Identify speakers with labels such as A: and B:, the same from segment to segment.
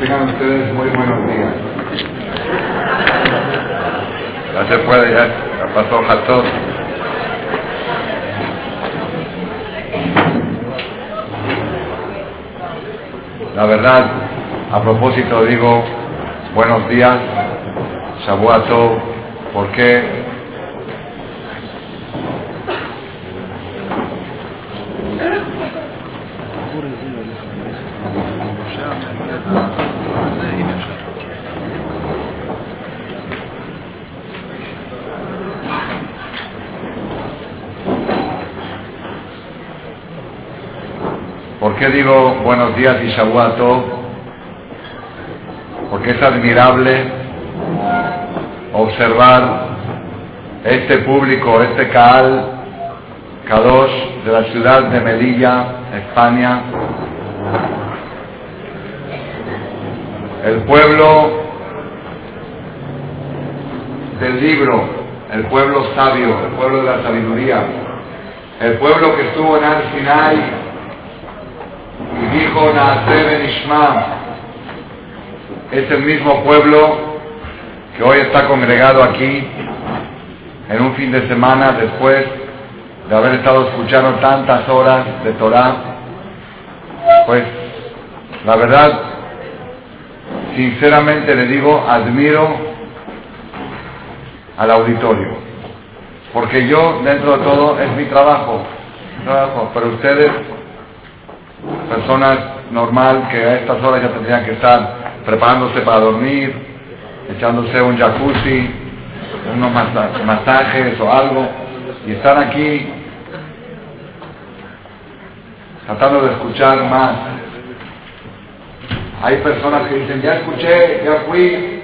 A: Tengan ustedes muy buenos días. Ya se puede, ya, ya pasó Jatón. La verdad, a propósito digo, buenos días, Shabuato, ¿por qué? ¿Por qué digo buenos días y? Porque es admirable observar este público, este Kaal, Kadosh de la ciudad de Melilla, España, el pueblo del libro, el pueblo sabio, el pueblo de la sabiduría, el pueblo que estuvo en Al Ishma, es el mismo pueblo que hoy está congregado aquí en un fin de semana después de haber estado escuchando tantas horas de Torah, pues la verdad, sinceramente le digo, admiro al auditorio, porque yo dentro de todo es mi trabajo, trabajo, pero ustedes personas normal que a estas horas ya tendrían que estar preparándose para dormir, echándose un jacuzzi, unos masajes o algo, y están aquí tratando de escuchar más. Hay personas que dicen, ya escuché, ya fui,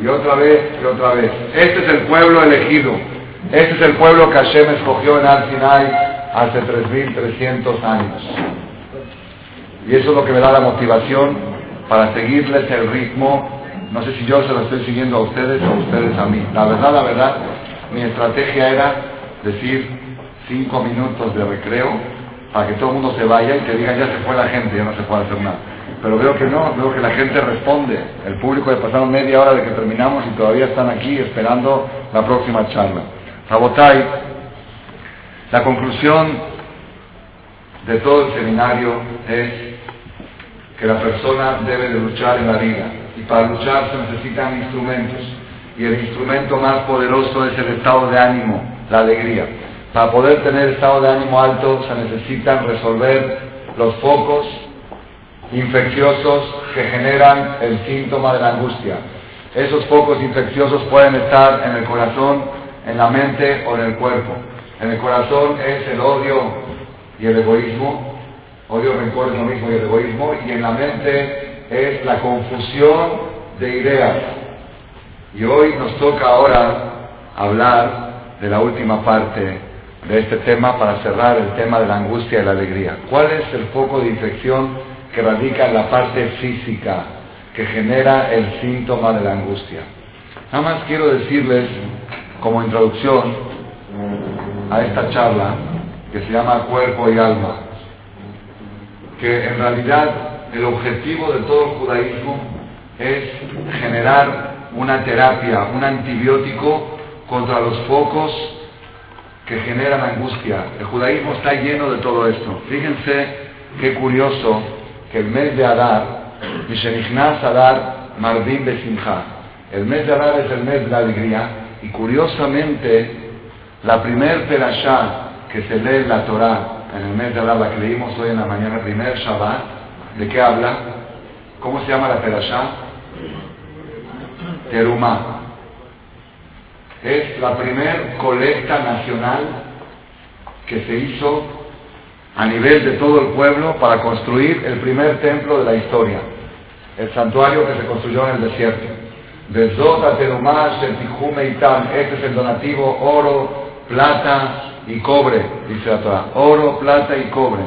A: y otra vez, y otra vez. Este es el pueblo elegido, este es el pueblo que Hashem escogió en Al Sinai hace 3.300 años. Y eso es lo que me da la motivación para seguirles el ritmo. No sé si yo se lo estoy siguiendo a ustedes o ustedes a mí. La verdad, la verdad, mi estrategia era decir cinco minutos de recreo para que todo el mundo se vaya y que digan ya se fue la gente, ya no se puede hacer nada. Pero veo que no, veo que la gente responde. El público le pasaron media hora de que terminamos y todavía están aquí esperando la próxima charla. Rabotai, la conclusión de todo el seminario es que la persona debe de luchar en la vida y para luchar se necesitan instrumentos y el instrumento más poderoso es el estado de ánimo, la alegría. Para poder tener estado de ánimo alto se necesitan resolver los focos infecciosos que generan el síntoma de la angustia. Esos focos infecciosos pueden estar en el corazón, en la mente o en el cuerpo. En el corazón es el odio y el egoísmo. Odio, rencor es lo mismo y el egoísmo. Y en la mente es la confusión de ideas. Y hoy nos toca ahora hablar de la última parte de este tema para cerrar el tema de la angustia y la alegría. ¿Cuál es el foco de infección que radica en la parte física que genera el síntoma de la angustia? Nada más quiero decirles como introducción a esta charla que se llama Cuerpo y Alma, que en realidad el objetivo de todo el judaísmo es generar una terapia, un antibiótico contra los focos que generan angustia. El judaísmo está lleno de todo esto. Fíjense qué curioso que el mes de Adar, Mishenichnas Adar Marvin Besimha, el mes de Adar es el mes de la alegría y curiosamente la primer perashá que se lee en la Torah en el mes de Adar, que leímos hoy en la mañana, primer Shabbat, ¿de qué habla? ¿Cómo se llama la perashá? Terumá. Es la primer colecta nacional que se hizo a nivel de todo el pueblo para construir el primer templo de la historia, el santuario que se construyó en el desierto. Bezota Terumá Itam, este es el donativo oro, plata y cobre, dice la Torah. Oro, plata y cobre.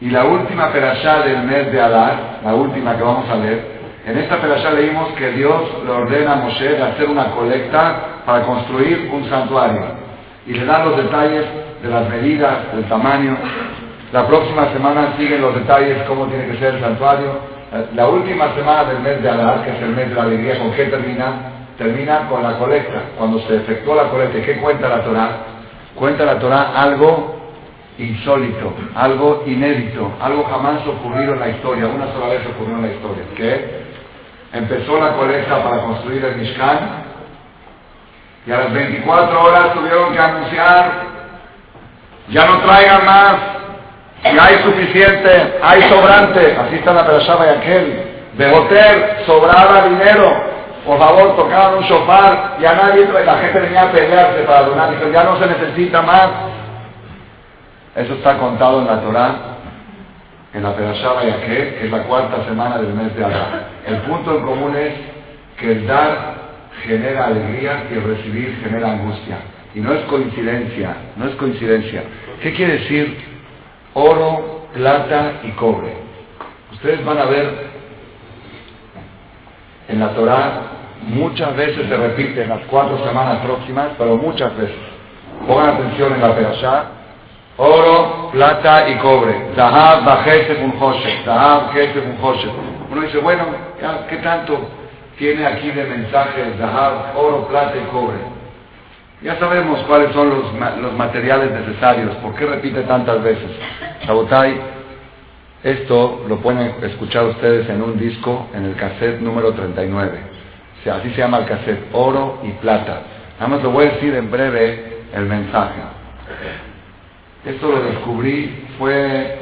A: Y la última perashá del mes de Adar, la última que vamos a leer, en esta perashá leímos que Dios le ordena a Moshe de hacer una colecta para construir un santuario. Y le dan los detalles de las medidas, del tamaño. La próxima semana siguen los detalles, cómo tiene que ser el santuario. La última semana del mes de Adar, que es el mes de la alegría, ¿con qué termina? Termina con la colecta. Cuando se efectuó la colecta, ¿qué cuenta la Torah? Cuenta la Torah algo insólito, algo inédito, algo jamás ocurrido en la historia, una sola vez ocurrió en la historia, que empezó la colecta para construir el Mishkan y a las 24 horas tuvieron que anunciar, ya no traigan más, ya hay suficiente, hay sobrante, así está la Perashaba y aquel, de hotel, sobraba dinero, por favor tocaban un shofar y a nadie, la gente venía a pelearse para donar, dijo, ya no se necesita más, eso está contado en la Torah, en la Perashá Yaqué, que es la cuarta semana del mes de Adar. El punto en común es que el dar genera alegría y el recibir genera angustia. Y no es coincidencia, no es coincidencia. ¿Qué quiere decir oro, plata y cobre? Ustedes van a ver en la Torah, muchas veces se repite en las cuatro semanas próximas, pero muchas veces. Pongan atención en la Perashá, oro, plata y cobre. Zahab, bajese, unjoshet. Zahab, jese, unjoshet. Uno dice, bueno, ¿qué tanto tiene aquí de mensaje Zahab, oro, plata y cobre? Ya sabemos cuáles son los, los materiales necesarios. ¿Por qué repite tantas veces? Sabotai, esto lo pueden escuchar ustedes en un disco, en el cassette número 39. O sea, así se llama el cassette, oro y plata. Nada más lo voy a decir en breve el mensaje. Esto lo descubrí, fue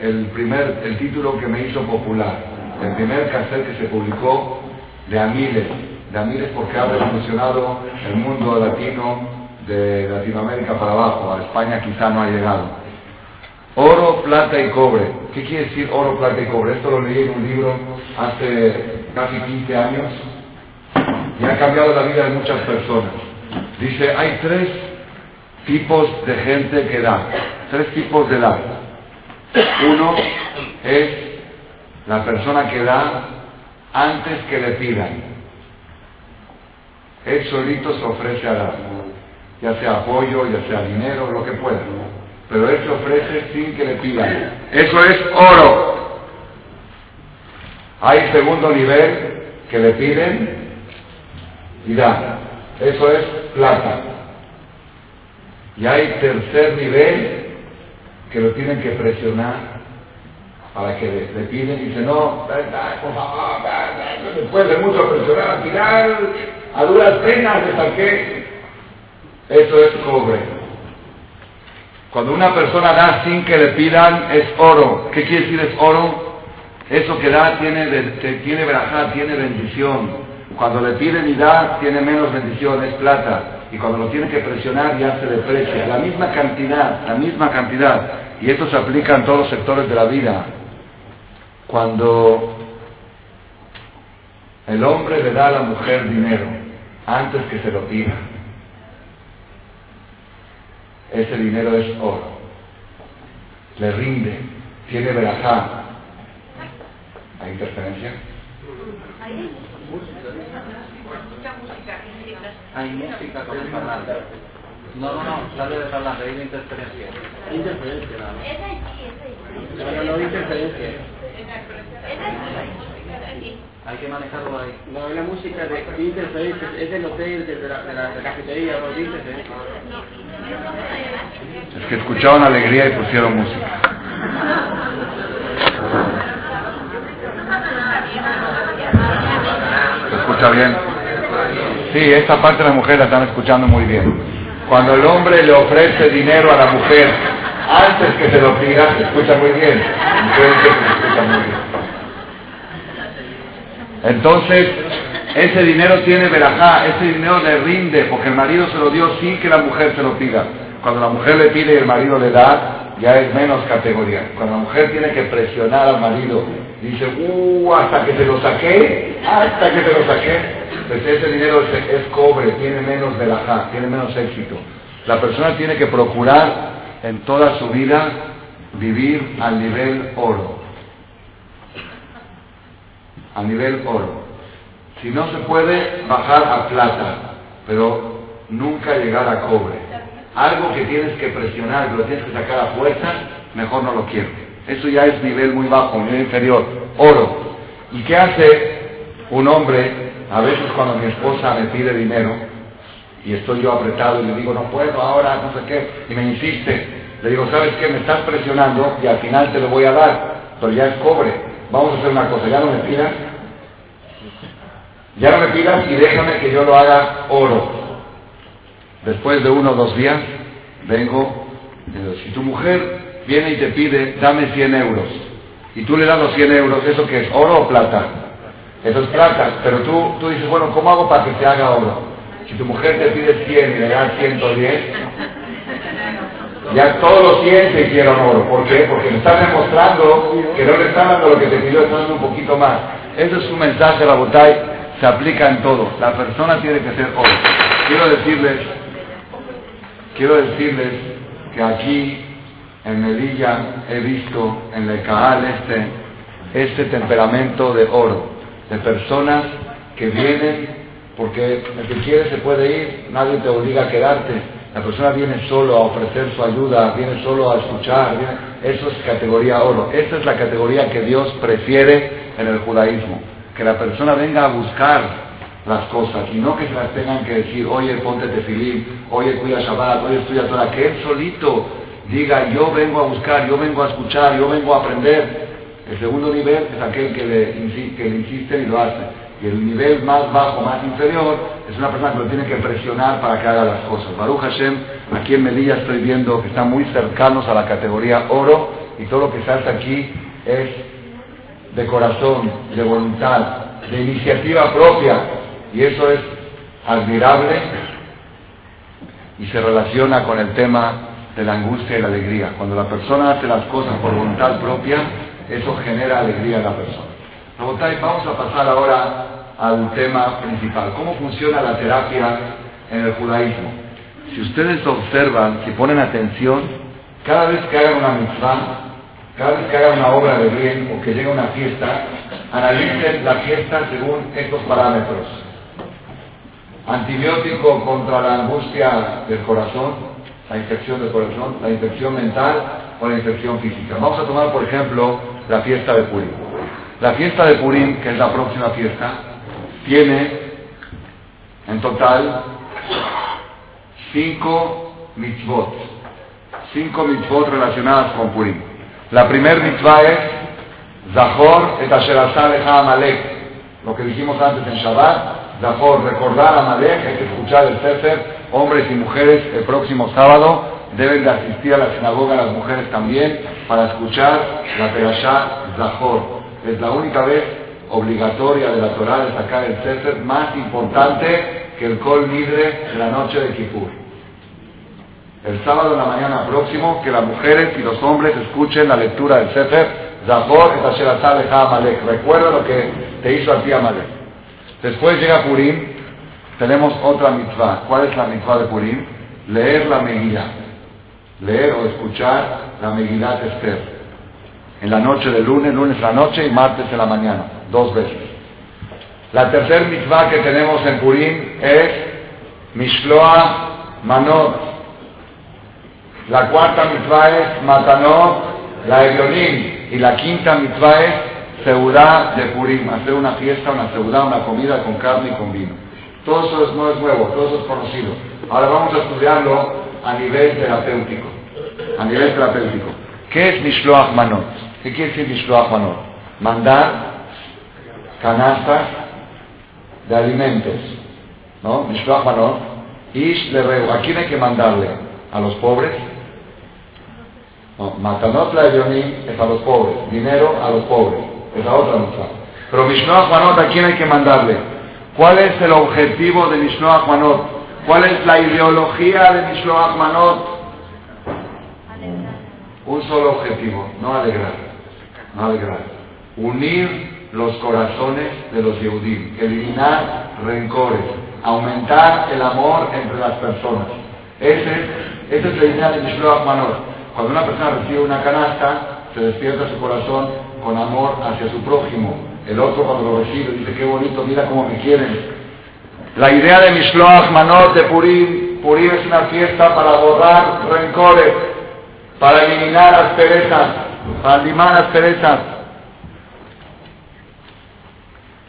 A: el primer, el título que me hizo popular, el primer cassette que se publicó de de Amiles porque ha revolucionado el mundo latino de Latinoamérica para abajo, a España quizá no ha llegado. Oro, plata y cobre. ¿Qué quiere decir oro, plata y cobre? Esto lo leí en un libro hace casi 15 años y ha cambiado la vida de muchas personas. Dice, hay tres tipos de gente que da, tres tipos de dar. Uno es la persona que da antes que le pidan. Él solito se ofrece a dar, ya sea apoyo, ya sea dinero, lo que pueda. Pero él se ofrece sin que le pidan. Eso es oro. Hay segundo nivel que le piden y da. Eso es plata. Y hay tercer nivel que lo tienen que presionar para que le, piden y dice, no, por favor, después de mucho presionar, al final, a duras penas le saqué. Eso es cobre. Cuando una persona da sin que le pidan, es oro. ¿Qué quiere decir es oro? Eso que da tiene, tiene tiene bendición. Cuando le piden y da, tiene menos bendición, es plata y cuando lo tiene que presionar ya se deprecia. La misma cantidad, la misma cantidad. Y esto se aplica en todos los sectores de la vida. Cuando el hombre le da a la mujer dinero antes que se lo pida, ese dinero es oro. Le rinde, tiene verajá. ¿Hay interferencia?
B: Hay música con el parlante. No, no, no, sale de parlante, hay una interferencia.
C: Interferencia, nada más.
D: Esa sí, esa sí.
C: No, no, interferencia.
B: Hay que manejarlo ahí.
C: No, la música de, interferencia, es del hotel, de la, de la, de la cafetería, no.
A: Es que escucharon alegría y pusieron música. ¿Se escucha bien? Sí, esta parte de la mujer la están escuchando muy bien. Cuando el hombre le ofrece dinero a la mujer antes que se lo pida, se escucha muy bien. Se escucha muy bien. Entonces, ese dinero tiene verajá, ese dinero le rinde, porque el marido se lo dio sin que la mujer se lo pida. Cuando la mujer le pide y el marido le da, ya es menos categoría. Cuando la mujer tiene que presionar al marido, dice, uh, hasta que te lo saqué, hasta que te lo saqué, pues ese dinero es, cobre, tiene menos verajá, tiene menos éxito. La persona tiene que procurar en toda su vida vivir al nivel oro. A nivel oro. Si no se puede, bajar a plata, pero nunca llegar a cobre. Algo que tienes que presionar, que lo tienes que sacar a fuerza, mejor no lo quiero. Eso ya es nivel muy bajo, nivel inferior. Oro. ¿Y qué hace un hombre? A veces cuando mi esposa me pide dinero y estoy yo apretado y le digo, no puedo ahora, no sé qué, y me insiste, le digo, ¿sabes qué? Me estás presionando y al final te lo voy a dar, pero ya es cobre. Vamos a hacer una cosa, ya no me pidas, ya no me pidas y déjame que yo lo haga oro. Después de uno o dos días, vengo, si tu mujer viene y te pide, dame 100 euros, y tú le das los 100 euros, ¿eso qué es? ¿Oro o plata? Eso es plata, pero tú, tú dices, bueno, ¿cómo hago para que se haga oro? Si tu mujer te pide 100 y le das 110, ya todos los 100 se hicieron oro. ¿Por qué? Porque le están demostrando que no le están dando lo que te pidió, están dando un poquito más. Ese es un mensaje, la botay, se aplica en todo. La persona tiene que ser oro. Quiero decirles, quiero decirles que aquí en Melilla he visto en el Caal este, este temperamento de oro, de personas que vienen porque el que quiere se puede ir, nadie te obliga a quedarte. La persona viene solo a ofrecer su ayuda, viene solo a escuchar, eso es categoría oro. Esta es la categoría que Dios prefiere en el judaísmo, que la persona venga a buscar las cosas y no que se las tengan que decir, oye, ponte tefilín, oye, cuida Shabbat, oye, estudia toda, que él solito diga, yo vengo a buscar, yo vengo a escuchar, yo vengo a aprender. El segundo nivel es aquel que le, que le insiste y lo hace. Y el nivel más bajo, más inferior, es una persona que lo tiene que presionar para que haga las cosas. Baruch Hashem, aquí en Melilla estoy viendo que están muy cercanos a la categoría oro y todo lo que hace aquí es de corazón, de voluntad, de iniciativa propia. Y eso es admirable y se relaciona con el tema de la angustia y la alegría. Cuando la persona hace las cosas por voluntad propia, eso genera alegría en la persona. Vamos a pasar ahora al tema principal. ¿Cómo funciona la terapia en el judaísmo? Si ustedes observan, si ponen atención, cada vez que hagan una mitzvah, cada vez que hagan una obra de bien o que llegue una fiesta, analicen la fiesta según estos parámetros. Antibiótico contra la angustia del corazón, la infección del corazón, la infección mental o la infección física. Vamos a tomar, por ejemplo, la fiesta de Purim. La fiesta de Purim, que es la próxima fiesta, tiene en total cinco mitzvot. Cinco mitzvot relacionadas con Purim. La primer mitzvah es Zahor et asher Amalek. Lo que dijimos antes en Shabbat. Zahor, recordar a Amalek, hay que escuchar el Sefer. Hombres y mujeres el próximo sábado deben de asistir a la sinagoga, las mujeres también, para escuchar la Perashá Zahor es la única vez obligatoria de la Torah de sacar el Sefer más importante que el Kol Nidre de la noche de Kippur. El sábado en la mañana próximo, que las mujeres y los hombres escuchen la lectura del Sefer Zahor et Amalek. Recuerda lo que te hizo a ti Amalek. Después llega Purim, tenemos otra mitzvah. ¿Cuál es la mitzvah de Purim? Leer la Megillah. Leer o escuchar la Megillah de Esther en la noche de lunes, lunes en la noche y martes en la mañana, dos veces. La tercer mitzvah que tenemos en Purim es Mishloa Manot. La cuarta mitzvah es Matanot, la Evionim. Y la quinta mitzvah es Seudá de Purim, hacer una fiesta, una seudá, una comida con carne y con vino. Todo eso no es nuevo, todo eso es conocido. Ahora vamos a estudiarlo a nivel terapéutico. A nivel terapéutico. ¿Qué es Mishloach Manot? ¿Qué quiere decir Mishloach Manot? Mandar canastas de alimentos. ¿No? Mishloach Manot. Ish le ¿A quién hay que mandarle? ¿A los pobres? No, Matanot la es a los pobres. Dinero a los pobres. Es la otra mitzvah. Pero Mishloach Manot, ¿a quién hay que mandarle? ¿Cuál es el objetivo de Mishloach Manot? ¿Cuál es la ideología de Mishloach Manot? Un solo objetivo, no alegrar unir los corazones de los Yehudim, eliminar rencores, aumentar el amor entre las personas. Esa es la idea de Mishloach Manor. Cuando una persona recibe una canasta, se despierta su corazón con amor hacia su prójimo. El otro cuando lo recibe dice, qué bonito, mira cómo me quieren. La idea de Mishloach Manor de Purim Purim es una fiesta para borrar rencores, para eliminar asperezas, para limar asperezas.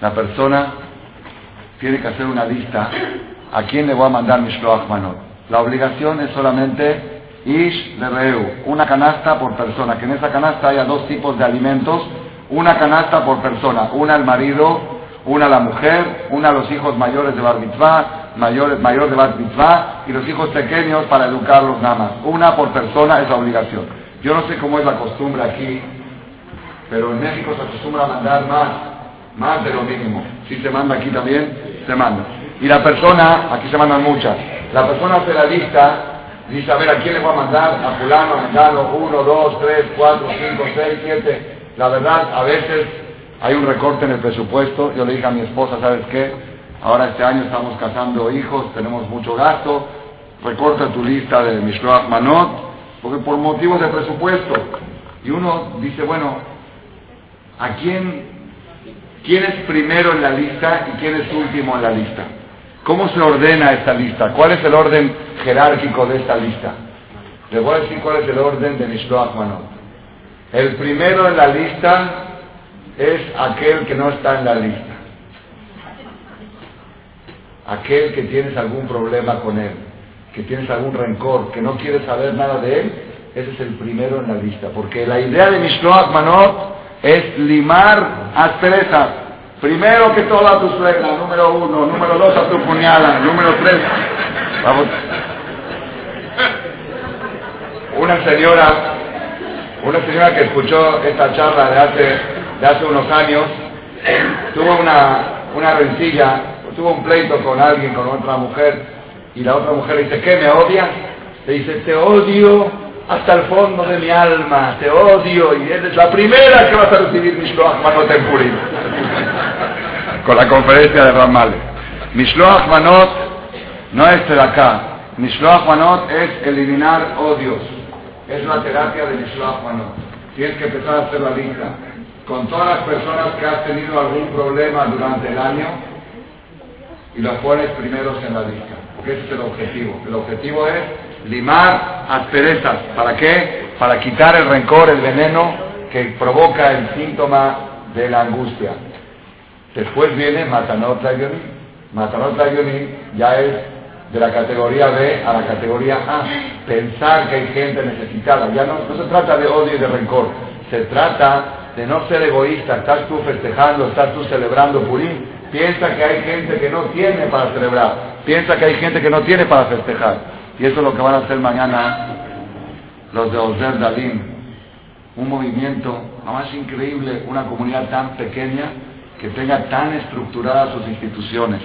A: La persona tiene que hacer una lista a quién le voy a mandar Mishloach Manot. La obligación es solamente Ish de Reu, una canasta por persona, que en esa canasta haya dos tipos de alimentos, una canasta por persona, una al marido, una a la mujer, una a los hijos mayores de Bar mayores, mayor de Mitzvah, y los hijos pequeños para educarlos nada más. Una por persona es la obligación. Yo no sé cómo es la costumbre aquí, pero en México se acostumbra a mandar más, más de lo mínimo. Si se manda aquí también, se manda. Y la persona, aquí se mandan muchas, la persona hace la lista, dice, a ver, ¿a quién le voy a mandar? A fulano, a mengano, uno, dos, tres, cuatro, cinco, seis, siete. La verdad, a veces hay un recorte en el presupuesto. Yo le dije a mi esposa, ¿sabes qué? Ahora este año estamos casando hijos, tenemos mucho gasto. Recorta tu lista de Mishloach Manot, porque por motivos de presupuesto. Y uno dice, bueno, ¿a quién, quién es primero en la lista y quién es último en la lista? ¿Cómo se ordena esta lista? ¿Cuál es el orden jerárquico de esta lista? Le voy a decir cuál es el orden de Mishloach Manot. El primero en la lista es aquel que no está en la lista. Aquel que tienes algún problema con él, que tienes algún rencor, que no quieres saber nada de él, ese es el primero en la lista. Porque la idea de Mishloach Manot es limar asperezas. Primero que todo a tu suegra, número uno, número dos a tu cuñada, número tres. Vamos. Una señora, una señora que escuchó esta charla de hace, de hace unos años, tuvo una, una rencilla, tuvo un pleito con alguien, con otra mujer, y la otra mujer le dice, ¿qué me odias? Le dice, te odio hasta el fondo de mi alma, te odio, y eres la primera que vas a recibir Mishloach Manot en Purim. con la conferencia de Ramales. Mishloach Manot no es acá. Mishloach Manot es eliminar odios. Es la terapia de Mishloach Manot. Tienes que empezar a hacer la lista. Con todas las personas que has tenido algún problema durante el año y los pones primeros en la lista. Porque ese es el objetivo. El objetivo es limar asperezas. ¿Para qué? Para quitar el rencor, el veneno que provoca el síntoma de la angustia. Después viene Matanot Layonim. Matanot Layonim ya es de la categoría B a la categoría A. Pensar que hay gente necesitada. Ya no, no se trata de odio y de rencor. Se trata de no ser egoísta. Estás tú festejando, estás tú celebrando Purim. Piensa que hay gente que no tiene para celebrar. Piensa que hay gente que no tiene para festejar. Y eso es lo que van a hacer mañana los de Ozer Dalim. Un movimiento, más increíble, una comunidad tan pequeña que tenga tan estructuradas sus instituciones.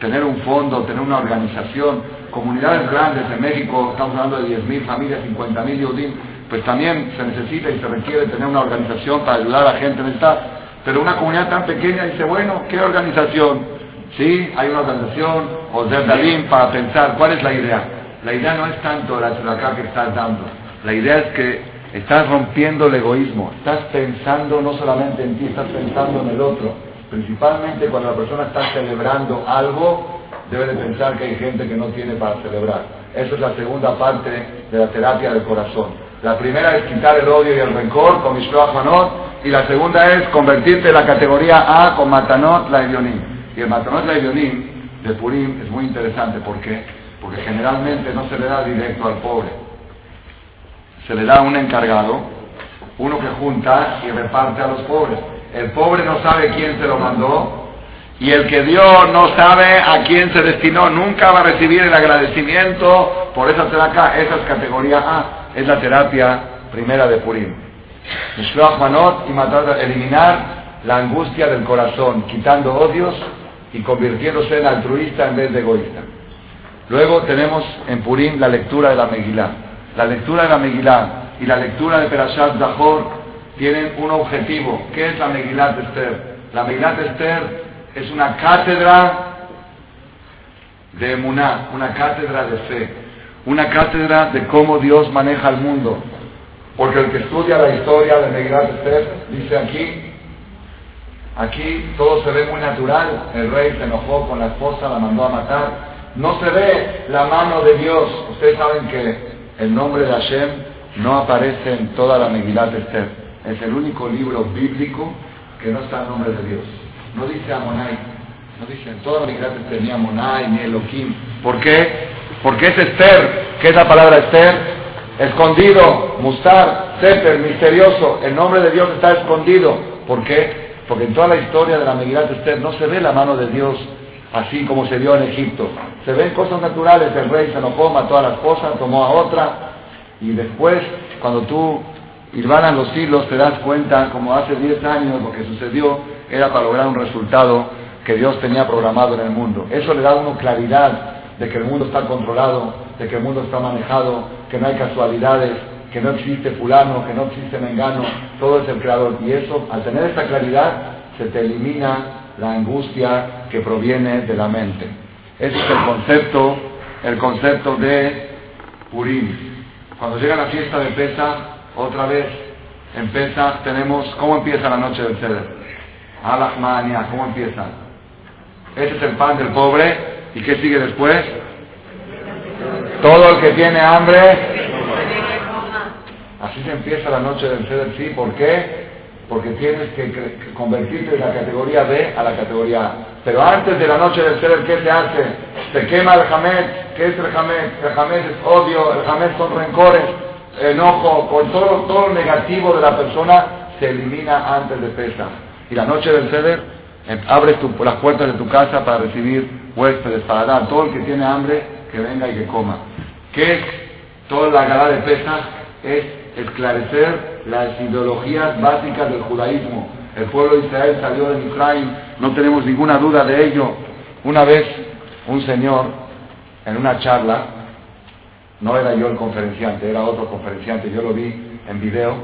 A: Tener un fondo, tener una organización, comunidades grandes en México, estamos hablando de 10.000 familias, 50.000 Yudim, pues también se necesita y se requiere tener una organización para ayudar a la gente en esta. Pero una comunidad tan pequeña dice, bueno, ¿qué organización? Sí, hay una organización, Ozer Dalim, para pensar cuál es la idea. La idea no es tanto la acá que estás dando. La idea es que estás rompiendo el egoísmo. Estás pensando no solamente en ti, estás pensando en el otro. Principalmente cuando la persona está celebrando algo, debe de pensar que hay gente que no tiene para celebrar. Esa es la segunda parte de la terapia del corazón. La primera es quitar el odio y el rencor con Mishloach Manot, y la segunda es convertirte en la categoría A con Matanot la. Y el Matanot la Evionim de Purim es muy interesante. ¿Por qué? Porque generalmente no se le da directo al pobre. Se le da a un encargado, uno que junta y reparte a los pobres. El pobre no sabe quién se lo mandó y el que dio no sabe a quién se destinó. Nunca va a recibir el agradecimiento por esa terapia. Esa es categoría A. Es la terapia primera de Purim. Mishloach Manot y matar, eliminar la angustia del corazón, quitando odios y convirtiéndose en altruista en vez de egoísta. Luego tenemos en Purim la lectura de la Megilá. La lectura de la Megilá y la lectura de Perashat Zahor tienen un objetivo. ¿Qué es la Megilat Esther? La Megilat Esther es una cátedra de Emuná, una cátedra de fe, una cátedra de cómo Dios maneja el mundo. Porque el que estudia la historia de Megilat Esther dice aquí, aquí todo se ve muy natural. El rey se enojó con la esposa, la mandó a matar no se ve la mano de Dios. Ustedes saben que el nombre de Hashem no aparece en toda la Megilat Esther. Es el único libro bíblico que no está el nombre de Dios. No dice Amonai, no dice en toda la Esther ni Amonai ni Elohim. ¿Por qué? Porque es Esther. ¿Qué es la palabra Esther? Escondido, Mustar, Sefer, misterioso. El nombre de Dios está escondido. ¿Por qué? Porque en toda la historia de la Megilat Esther no se ve la mano de Dios así como se vio en Egipto. Se ven cosas naturales, el rey se enojó, mató a la esposa, tomó a otra, y después, cuando tú irvanas los hilos, te das cuenta, como hace 10 años, lo que sucedió era para lograr un resultado que Dios tenía programado en el mundo. Eso le da a uno claridad de que el mundo está controlado, de que el mundo está manejado, que no hay casualidades, que no existe fulano, que no existe mengano, todo es el creador. Y eso, al tener esta claridad, se te elimina la angustia que proviene de la mente. Ese es el concepto, el concepto de Purim. Cuando llega la fiesta de Pesa, otra vez en Pesa tenemos, ¿cómo empieza la noche del Ceder? Alachmania, ¿cómo empieza? Ese es el pan del pobre, ¿y qué sigue después? Todo el que tiene hambre, así se empieza la noche del Ceder, ¿sí? ¿Por qué? porque tienes que convertirte de la categoría B a la categoría A. Pero antes de la noche del ser, ¿qué se hace? Se quema el jamés. ¿Qué es el jamés? El jamés es odio, el jamés son rencores, enojo, con todo, todo lo negativo de la persona se elimina antes de pesa. Y la noche del ceder, em, abres las puertas de tu casa para recibir huéspedes, para dar todo el que tiene hambre que venga y que coma. ¿Qué es toda la gala de pesa? Es esclarecer las ideologías básicas del judaísmo. El pueblo de Israel salió de Misraim, no tenemos ninguna duda de ello. Una vez un señor en una charla, no era yo el conferenciante, era otro conferenciante, yo lo vi en video,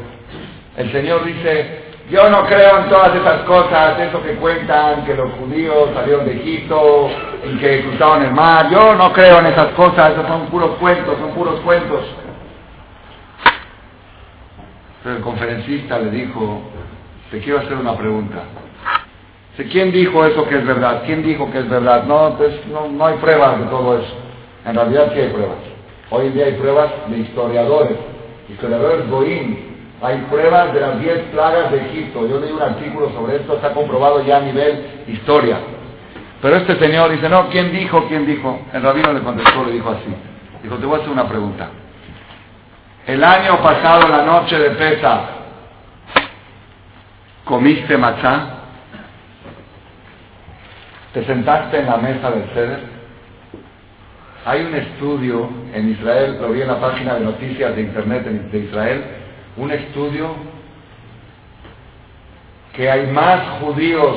A: el señor dice, yo no creo en todas esas cosas, eso que cuentan, que los judíos salieron de Egipto y que cruzaron el mar, yo no creo en esas cosas, esos son puros cuentos, son puros cuentos. Pero el conferencista le dijo, te quiero hacer una pregunta. ¿Quién dijo eso que es verdad? ¿Quién dijo que es verdad? No, pues, no, hay pruebas de todo eso. En realidad sí hay pruebas. Hoy en día hay pruebas de historiadores, historiadores Goín. Hay pruebas de las 10 plagas de Egipto. Yo leí un artículo sobre esto, está comprobado ya a nivel historia. Pero este señor dice, no, ¿quién dijo? ¿Quién dijo? El rabino le contestó, le dijo así. Dijo, te voy a hacer una pregunta. El año pasado, la noche de pesa, ¿comiste matzá? ¿Te sentaste en la mesa del ceder? Hay un estudio en Israel, lo vi en la página de noticias de Internet de Israel, un estudio que hay más judíos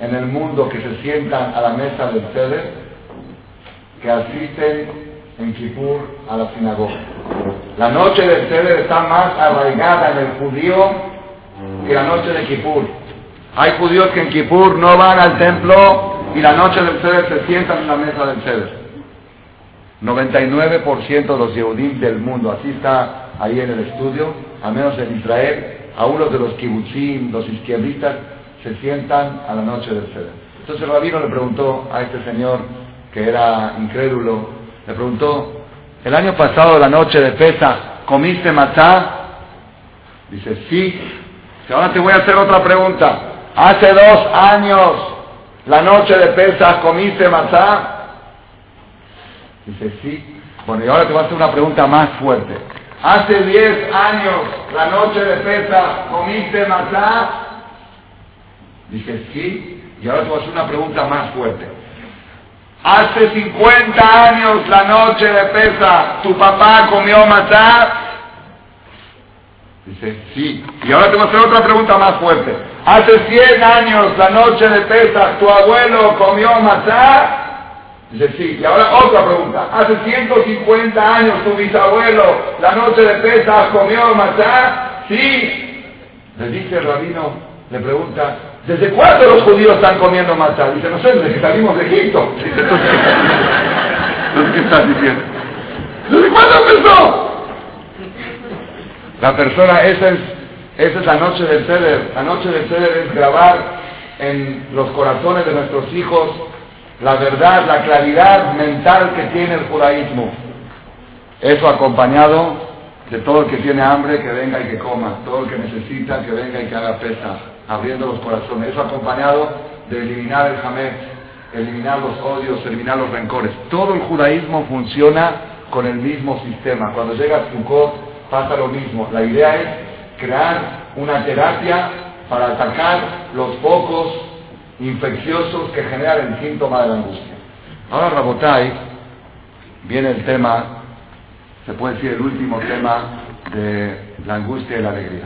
A: en el mundo que se sientan a la mesa del ceder que asisten en Kippur a la sinagoga. La noche del Seder está más arraigada en el judío que la noche de Kippur. Hay judíos que en Kippur no van al templo y la noche del Seder se sientan en la mesa del Seder. 99% de los Yehudim del mundo, así está ahí en el estudio, al menos en Israel, a uno de los kibbutzim, los izquierdistas, se sientan a la noche del Seder. Entonces el rabino le preguntó a este señor que era incrédulo, le preguntó, el año pasado, la noche de pesa, ¿comiste matzá? Dice, sí. ahora te voy a hacer otra pregunta. Hace dos años, la noche de pesa, ¿comiste matzá? Dice, sí. Bueno, y ahora te voy a hacer una pregunta más fuerte. Hace diez años, la noche de pesa, ¿comiste matzá? Dice, sí. Y ahora te voy a hacer una pregunta más fuerte. Hace 50 años la noche de pesa, ¿tu papá comió matzá? Dice, sí. Y ahora te voy a hacer otra pregunta más fuerte. Hace 100 años la noche de pesa, ¿tu abuelo comió matzá? Dice, sí. Y ahora otra pregunta. Hace 150 años tu bisabuelo la noche de pesa comió matzá? Sí. Le dice el rabino, le pregunta, ¿Desde cuándo los judíos están comiendo matzá? Dice, no sé, desde que salimos de Egipto. ¿qué estás diciendo? ¿Desde cuándo empezó? La persona, esa es, esa es la noche del ceder. La noche del ceder es grabar en los corazones de nuestros hijos la verdad, la claridad mental que tiene el judaísmo. Eso acompañado de todo el que tiene hambre, que venga y que coma, todo el que necesita, que venga y que haga pesa, abriendo los corazones. Eso acompañado de eliminar el jamés, eliminar los odios, eliminar los rencores. Todo el judaísmo funciona con el mismo sistema. Cuando llega Sukkot pasa lo mismo. La idea es crear una terapia para atacar los focos infecciosos que generan el síntoma de la angustia. Ahora, Rabotai, viene el tema, se puede decir el último tema de la angustia y la alegría,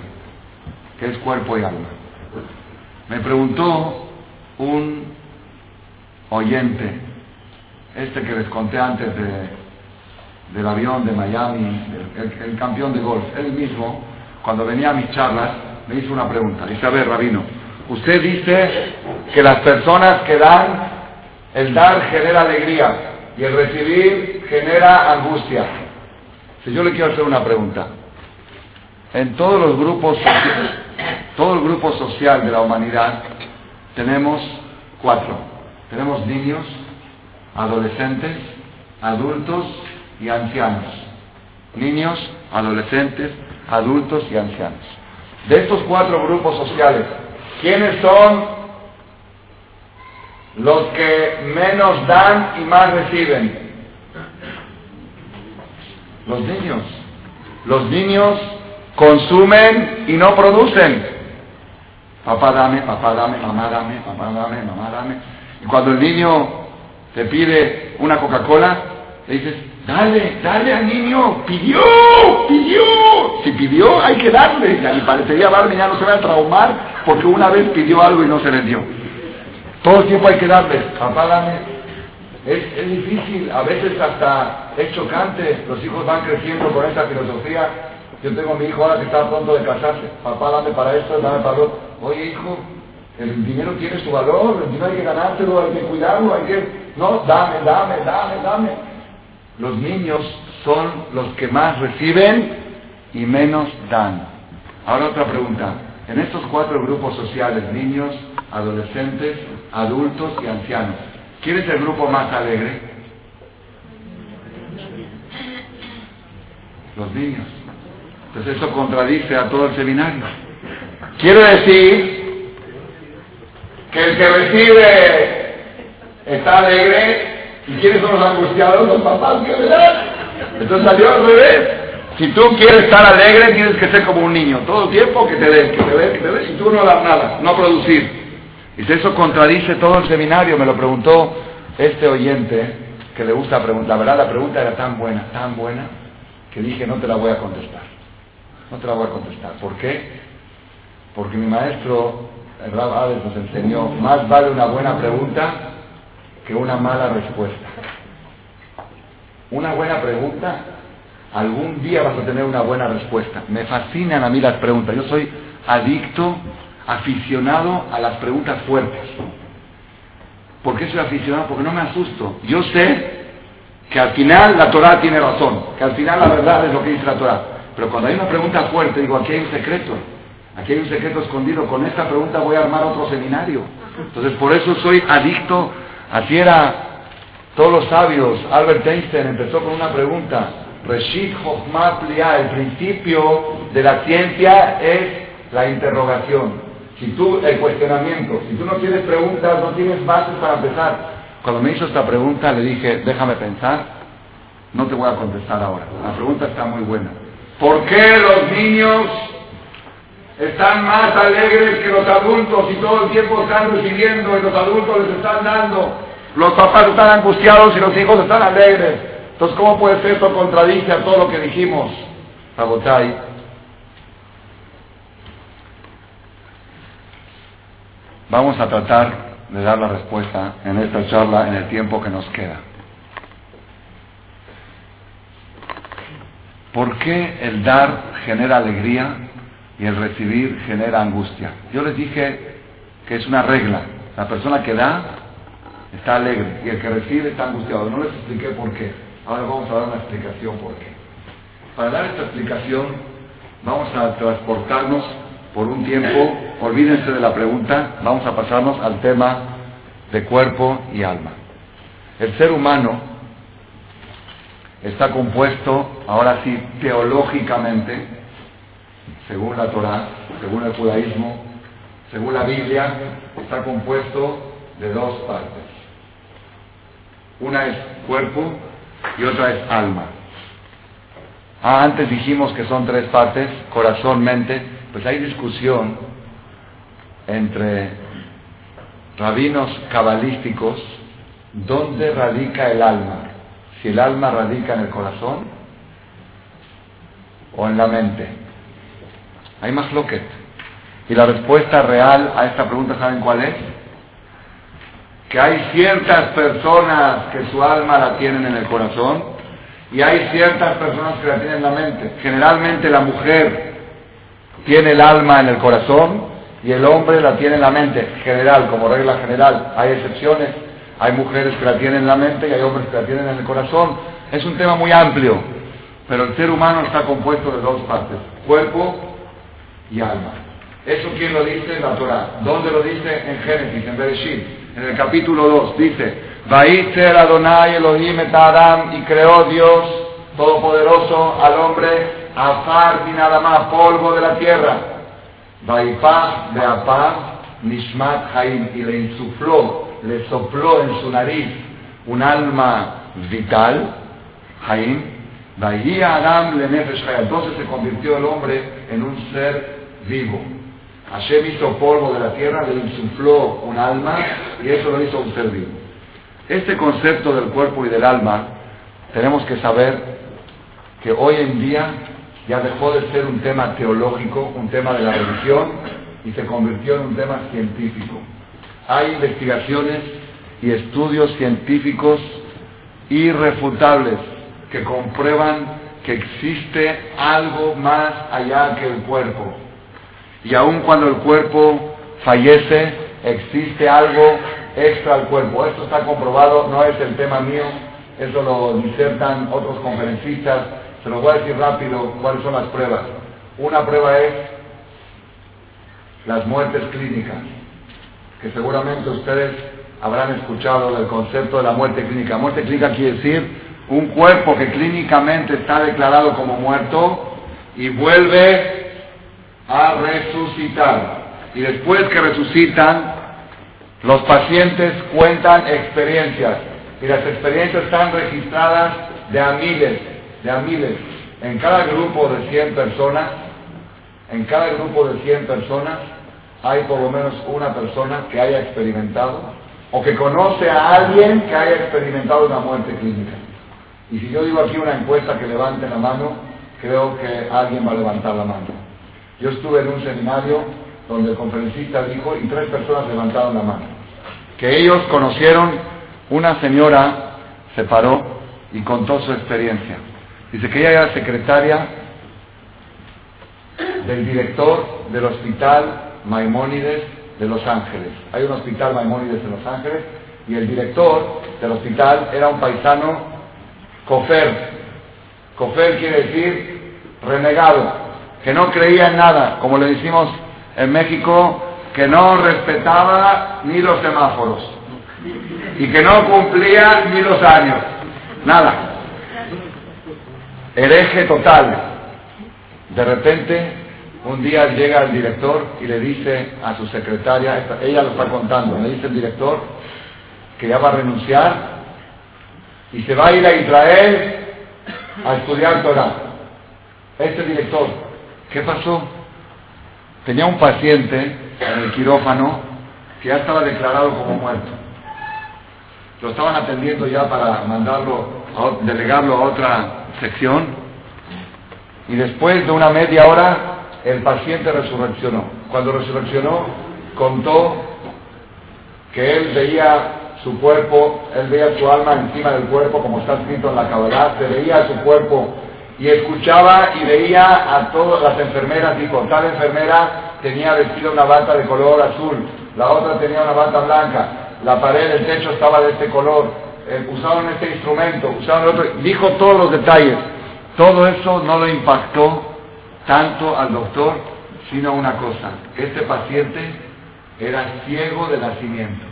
A: que es cuerpo y alma. Me preguntó un oyente, este que les conté antes de, del avión de Miami, el, el campeón de golf, él mismo, cuando venía a mis charlas, me hizo una pregunta. Dice, a ver, Rabino, usted dice que las personas que dan, el dar genera alegría y el recibir genera angustia. Si yo le quiero hacer una pregunta, en todos los grupos, todo el grupo social de la humanidad, tenemos cuatro. Tenemos niños, adolescentes, adultos y ancianos. Niños, adolescentes, adultos y ancianos. De estos cuatro grupos sociales, ¿quiénes son los que menos dan y más reciben? Los niños. Los niños consumen y no producen. Papá dame, papá dame, mamá dame, papá dame, mamá dame. Y cuando el niño te pide una Coca-Cola, le dices, dale, dale al niño, pidió, pidió. Si pidió, hay que darle. Y parecería darle, ya no se va a traumar porque una vez pidió algo y no se le dio. Todo el tiempo hay que darle, papá dame. Es, es difícil, a veces hasta es chocante, los hijos van creciendo con esa filosofía. Yo tengo a mi hijo ahora que está pronto de casarse, papá dame para esto, dame para lo. Oye hijo, el dinero tiene su valor, el dinero hay que ganárselo, hay que cuidarlo, hay que... No, dame, dame, dame, dame. Los niños son los que más reciben y menos dan. Ahora otra pregunta. En estos cuatro grupos sociales, niños, adolescentes, adultos y ancianos, ¿quién es el grupo más alegre? Los niños. Entonces eso contradice a todo el seminario. Quiere decir que el que recibe está alegre y quiénes son los angustiados, los papás que le dan. Entonces salió al revés. Si tú quieres estar alegre, tienes que ser como un niño. Todo el tiempo que te den, que te den, que te den, y tú no das nada, no producir. Y eso contradice todo el seminario, me lo preguntó este oyente, que le gusta preguntar. La verdad, la pregunta era tan buena, tan buena, que dije, no te la voy a contestar. No te la voy a contestar. ¿Por qué? Porque mi maestro, el Rab Hades, nos enseñó, más vale una buena pregunta que una mala respuesta. Una buena pregunta, algún día vas a tener una buena respuesta. Me fascinan a mí las preguntas. Yo soy adicto, aficionado a las preguntas fuertes. ¿Por qué soy aficionado? Porque no me asusto. Yo sé que al final la Torah tiene razón, que al final la verdad es lo que dice la Torah. Pero cuando hay una pregunta fuerte, digo, aquí hay un secreto, aquí hay un secreto escondido, con esta pregunta voy a armar otro seminario. Entonces por eso soy adicto, así era todos los sabios, Albert Einstein empezó con una pregunta, Reshit el principio de la ciencia es la interrogación. Si tú, el cuestionamiento, si tú no tienes preguntas, no tienes bases para empezar. Cuando me hizo esta pregunta le dije, déjame pensar, no te voy a contestar ahora. La pregunta está muy buena. ¿Por qué los niños están más alegres que los adultos y todo el tiempo están recibiendo y los adultos les están dando? Los papás están angustiados y los hijos están alegres. Entonces, ¿cómo puede ser esto contradice a todo lo que dijimos? Rabotai. Vamos a tratar de dar la respuesta en esta charla en el tiempo que nos queda. ¿Por qué el dar genera alegría y el recibir genera angustia? Yo les dije que es una regla. La persona que da está alegre y el que recibe está angustiado. No les expliqué por qué. Ahora vamos a dar una explicación por qué. Para dar esta explicación vamos a transportarnos por un tiempo, olvídense de la pregunta, vamos a pasarnos al tema de cuerpo y alma. El ser humano está compuesto, ahora sí, teológicamente, según la Torah, según el judaísmo, según la Biblia, está compuesto de dos partes. Una es cuerpo y otra es alma. Ah, antes dijimos que son tres partes, corazón, mente, pues hay discusión entre rabinos cabalísticos dónde radica el alma. Si el alma radica en el corazón o en la mente. Hay más loquet. Y la respuesta real a esta pregunta, ¿saben cuál es? Que hay ciertas personas que su alma la tienen en el corazón y hay ciertas personas que la tienen en la mente. Generalmente la mujer tiene el alma en el corazón y el hombre la tiene en la mente. General, como regla general. Hay excepciones. Hay mujeres que la tienen en la mente y hay hombres que la tienen en el corazón. Es un tema muy amplio. Pero el ser humano está compuesto de dos partes. Cuerpo y alma. ¿Eso quién lo dice? En la Torah. ¿Dónde lo dice? En Génesis, en Bereshit. En el capítulo 2 dice, Vaitzer Adonai Elohim Adam, y creó Dios Todopoderoso al hombre, afar y nada más, polvo de la tierra. Vaipach de apar, Nishmat Haim, y le insufló, le sopló en su nariz un alma vital, Haim, Vahía Adam le Entonces se convirtió el hombre en un ser vivo. Hashem hizo polvo de la tierra, le insufló un alma y eso lo hizo un ser vivo. Este concepto del cuerpo y del alma tenemos que saber que hoy en día ya dejó de ser un tema teológico, un tema de la religión y se convirtió en un tema científico. Hay investigaciones y estudios científicos irrefutables que comprueban que existe algo más allá que el cuerpo y aun cuando el cuerpo fallece, existe algo extra al cuerpo. Esto está comprobado, no es el tema mío, eso lo disertan otros conferencistas. Se lo voy a decir rápido cuáles son las pruebas. Una prueba es las muertes clínicas, que seguramente ustedes habrán escuchado del concepto de la muerte clínica. Muerte clínica quiere decir un cuerpo que clínicamente está declarado como muerto y vuelve a resucitar. Y después que resucitan, los pacientes cuentan experiencias. Y las experiencias están registradas de a miles, de a miles. En cada grupo de 100 personas, en cada grupo de 100 personas, hay por lo menos una persona que haya experimentado o que conoce a alguien que haya experimentado una muerte clínica. Y si yo digo aquí una encuesta que levante la mano, creo que alguien va a levantar la mano. Yo estuve en un seminario donde el conferencista dijo y tres personas levantaron la mano, que ellos conocieron una señora, se paró y contó su experiencia. Dice que ella era secretaria del director del hospital Maimónides de Los Ángeles. Hay un hospital Maimónides en Los Ángeles y el director del hospital era un paisano cofer. Cofer quiere decir renegado, que no creía en nada, como le decimos en México, que no respetaba ni los semáforos y que no cumplía ni los años, nada. Hereje total. De repente, un día llega el director y le dice a su secretaria, ella lo está contando, le dice el director que ya va a renunciar y se va a ir a Israel a estudiar Torah. Este director, ¿Qué pasó? Tenía un paciente en el quirófano que ya estaba declarado como muerto. Lo estaban atendiendo ya para mandarlo, delegarlo a otra sección. Y después de una media hora, el paciente resurreccionó. Cuando resurreccionó, contó que él veía su cuerpo, él veía su alma encima del cuerpo, como está escrito en la Kabbalah, se veía su cuerpo y escuchaba y veía a todas las enfermeras, dijo, tal enfermera tenía vestida una bata de color azul, la otra tenía una bata blanca, la pared, el techo estaba de este color, eh, usaron este instrumento, usaron otro, dijo todos los detalles. Todo eso no lo impactó tanto al doctor, sino una cosa, este paciente era ciego de nacimiento.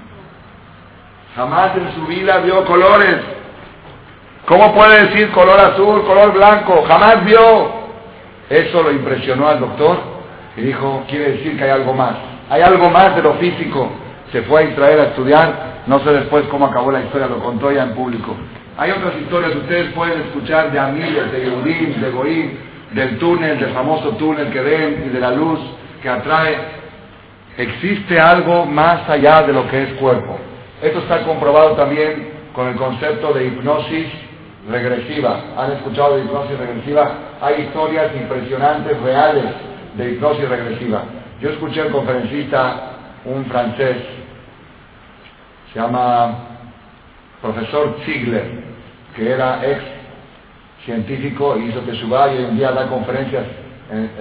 A: Jamás en su vida vio colores. ¿Cómo puede decir color azul, color blanco? Jamás vio. Eso lo impresionó al doctor y dijo, quiere decir que hay algo más. Hay algo más de lo físico. Se fue a Israel a estudiar. No sé después cómo acabó la historia, lo contó ya en público. Hay otras historias que ustedes pueden escuchar de Amíles, de Yehudim, de Goim, del túnel, del famoso túnel que ven y de la luz que atrae. Existe algo más allá de lo que es cuerpo. Esto está comprobado también con el concepto de hipnosis regresiva. ¿Han escuchado de hipnosis regresiva? Hay historias impresionantes, reales, de hipnosis regresiva. Yo escuché al conferencista, un francés, se llama profesor Ziegler, que era ex científico y hizo su y hoy en día da conferencias,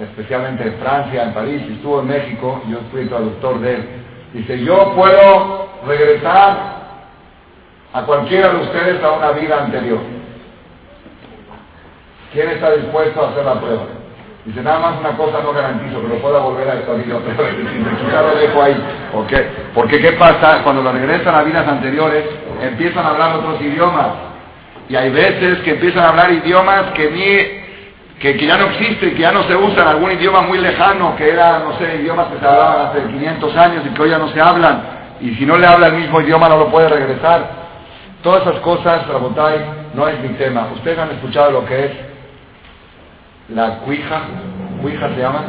A: especialmente en Francia, en París, estuvo en México, yo fui traductor de él. Dice, yo puedo regresar a cualquiera de ustedes a una vida anterior. ¿Quién está dispuesto a hacer la prueba? Dice, nada más una cosa no garantizo, que lo pueda volver a esta vida otra vez. Ya lo dejo ahí. ¿Por qué? Porque ¿qué pasa? Cuando lo regresan a vidas anteriores, empiezan a hablar otros idiomas. Y hay veces que empiezan a hablar idiomas que ni que, ya no existen, que ya no se usan, algún idioma muy lejano, que era, no sé, idiomas que se hablaban hace 500 años y que hoy ya no se hablan, y si no le habla el mismo idioma no lo puede regresar. Todas esas cosas, Rabotai, no es mi tema. Ustedes han escuchado lo que es la cuija, cuija se llama.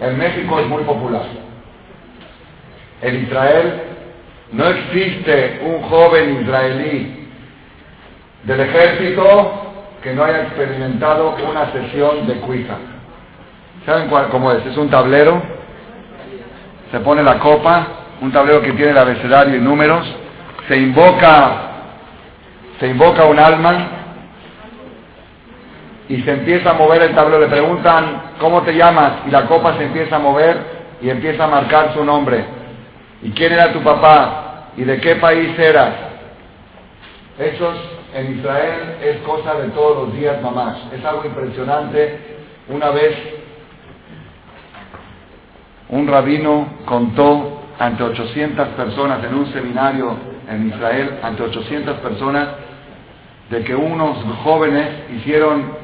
A: En México es muy popular. En Israel no existe un joven israelí del ejército que no haya experimentado una sesión de cuija. ¿Saben cuál, cómo es? Es un tablero, se pone la copa, un tablero que tiene el abecedario y números, se invoca, se invoca un alma y se empieza a mover el tablero. Le preguntan, ¿cómo te llamas? Y la copa se empieza a mover y empieza a marcar su nombre. ¿Y quién era tu papá? ¿Y de qué país eras? Esos en Israel es cosa de todos los días mamás. Es algo impresionante. Una vez un rabino contó ante 800 personas en un seminario en Israel, ante 800 personas, de que unos jóvenes hicieron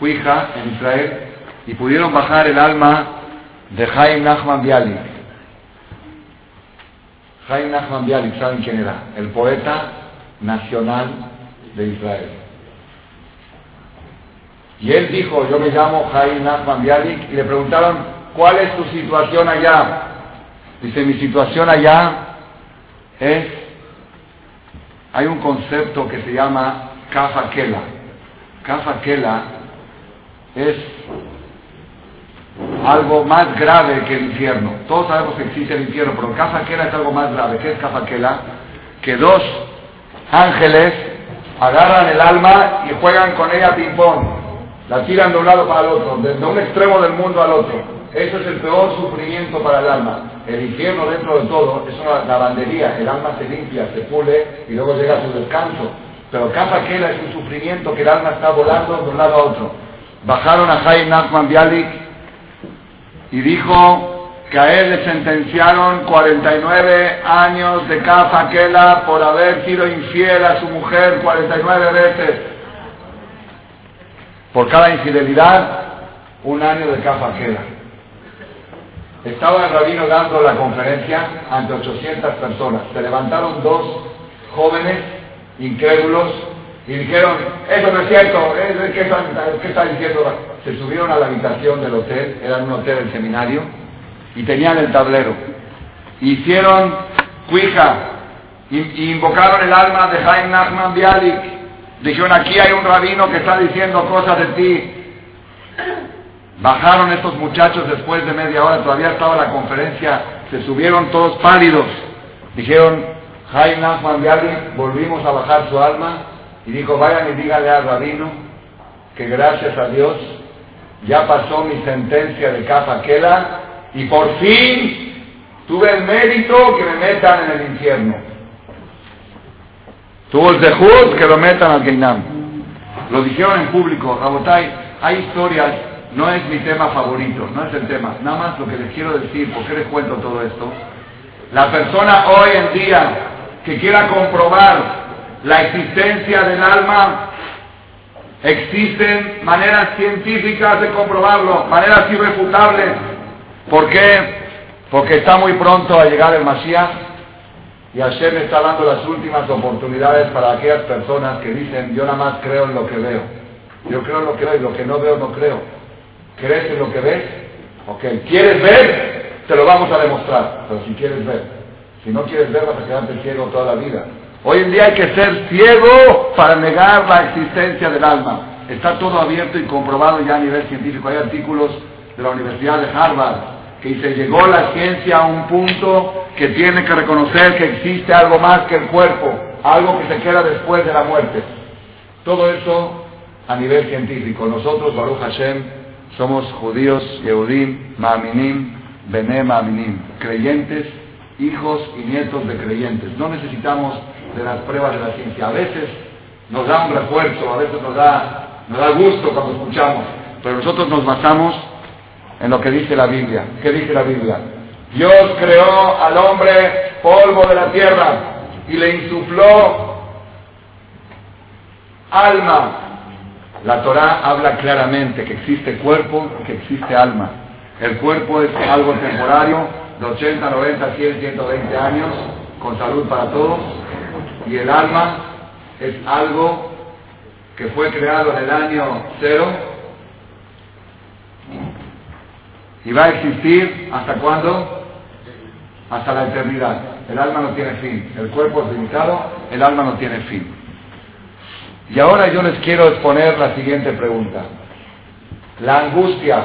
A: cuija en Israel y pudieron bajar el alma de Jaime Nachman Bialik. Jaime Nachman Bialik, ¿saben quién era? El poeta nacional de Israel. Y él dijo, yo me llamo Jaime Nachman Bialik, y le preguntaron, ¿cuál es tu situación allá? Dice, mi situación allá es, hay un concepto que se llama Kafa Kela. Kafa Kela es algo más grave que el infierno. Todos sabemos que existe el infierno, pero Kafaquela es algo más grave. ¿Qué es Kafaquela? Que dos ángeles agarran el alma y juegan con ella ping-pong. La tiran de un lado para el otro, de un extremo del mundo al otro. Eso es el peor sufrimiento para el alma. El infierno dentro de todo es una lavandería. El alma se limpia, se pule y luego llega a su descanso. Pero Kafaquela es un sufrimiento que el alma está volando de un lado a otro bajaron a Jaime Nachman Bialik y dijo que a él le sentenciaron 49 años de cafaquela por haber sido infiel a su mujer 49 veces. Por cada infidelidad, un año de cafaquela. Estaba el rabino dando la conferencia ante 800 personas. Se levantaron dos jóvenes incrédulos y dijeron, eso no es cierto, ¿qué está, ¿qué está diciendo? Se subieron a la habitación del hotel, era un hotel del seminario, y tenían el tablero. Hicieron cuija, y, invocaron el alma de Jaime Nachman Bialik. Dijeron, aquí hay un rabino que está diciendo cosas de ti. Bajaron estos muchachos después de media hora, todavía estaba la conferencia, se subieron todos pálidos. Dijeron, Jaime Nachman Bialik, volvimos a bajar su alma y dijo, vayan y díganle al rabino que gracias a Dios ya pasó mi sentencia de Kela y por fin tuve el mérito que me metan en el infierno. Tuvo el dejud que lo metan al Geinam. Lo dijeron en público, Rabotai, hay historias, no es mi tema favorito, no es el tema. Nada más lo que les quiero decir, ¿por qué les cuento todo esto? La persona hoy en día que quiera comprobar la existencia del alma, existen maneras científicas de comprobarlo, maneras irrefutables. ¿Por qué? Porque está muy pronto a llegar el Mashiach y Hashem está dando las últimas oportunidades para aquellas personas que dicen, yo nada más creo en lo que veo. Yo creo en lo que veo y lo que no veo no creo. ¿Crees en lo que ves? Ok, ¿quieres ver? Te lo vamos a demostrar, pero si quieres ver. Si no quieres ver, vas a quedarte ciego toda la vida. Hoy en día hay que ser ciego para negar la existencia del alma. Está todo abierto y comprobado ya a nivel científico. Hay artículos de la Universidad de Harvard que dice, llegó la ciencia a un punto que tiene que reconocer que existe algo más que el cuerpo, algo que se queda después de la muerte. Todo eso a nivel científico. Nosotros, Baruch Hashem, somos judíos, Yehudim, Maaminim, Bené Maaminim, creyentes, hijos y nietos de creyentes. No necesitamos de las pruebas de la ciencia. A veces nos da un refuerzo, a veces nos da, nos da gusto cuando escuchamos, pero nosotros nos basamos en lo que dice la Biblia. ¿Qué dice la Biblia? Dios creó al hombre polvo de la tierra y le insufló alma. La Torah habla claramente que existe cuerpo, que existe alma. El cuerpo es algo temporario, de 80, 90, 100, 120 años, con salud para todos. Y el alma es algo que fue creado en el año cero y va a existir hasta cuándo? Hasta la eternidad. El alma no tiene fin. El cuerpo es limitado, el alma no tiene fin. Y ahora yo les quiero exponer la siguiente pregunta. La angustia,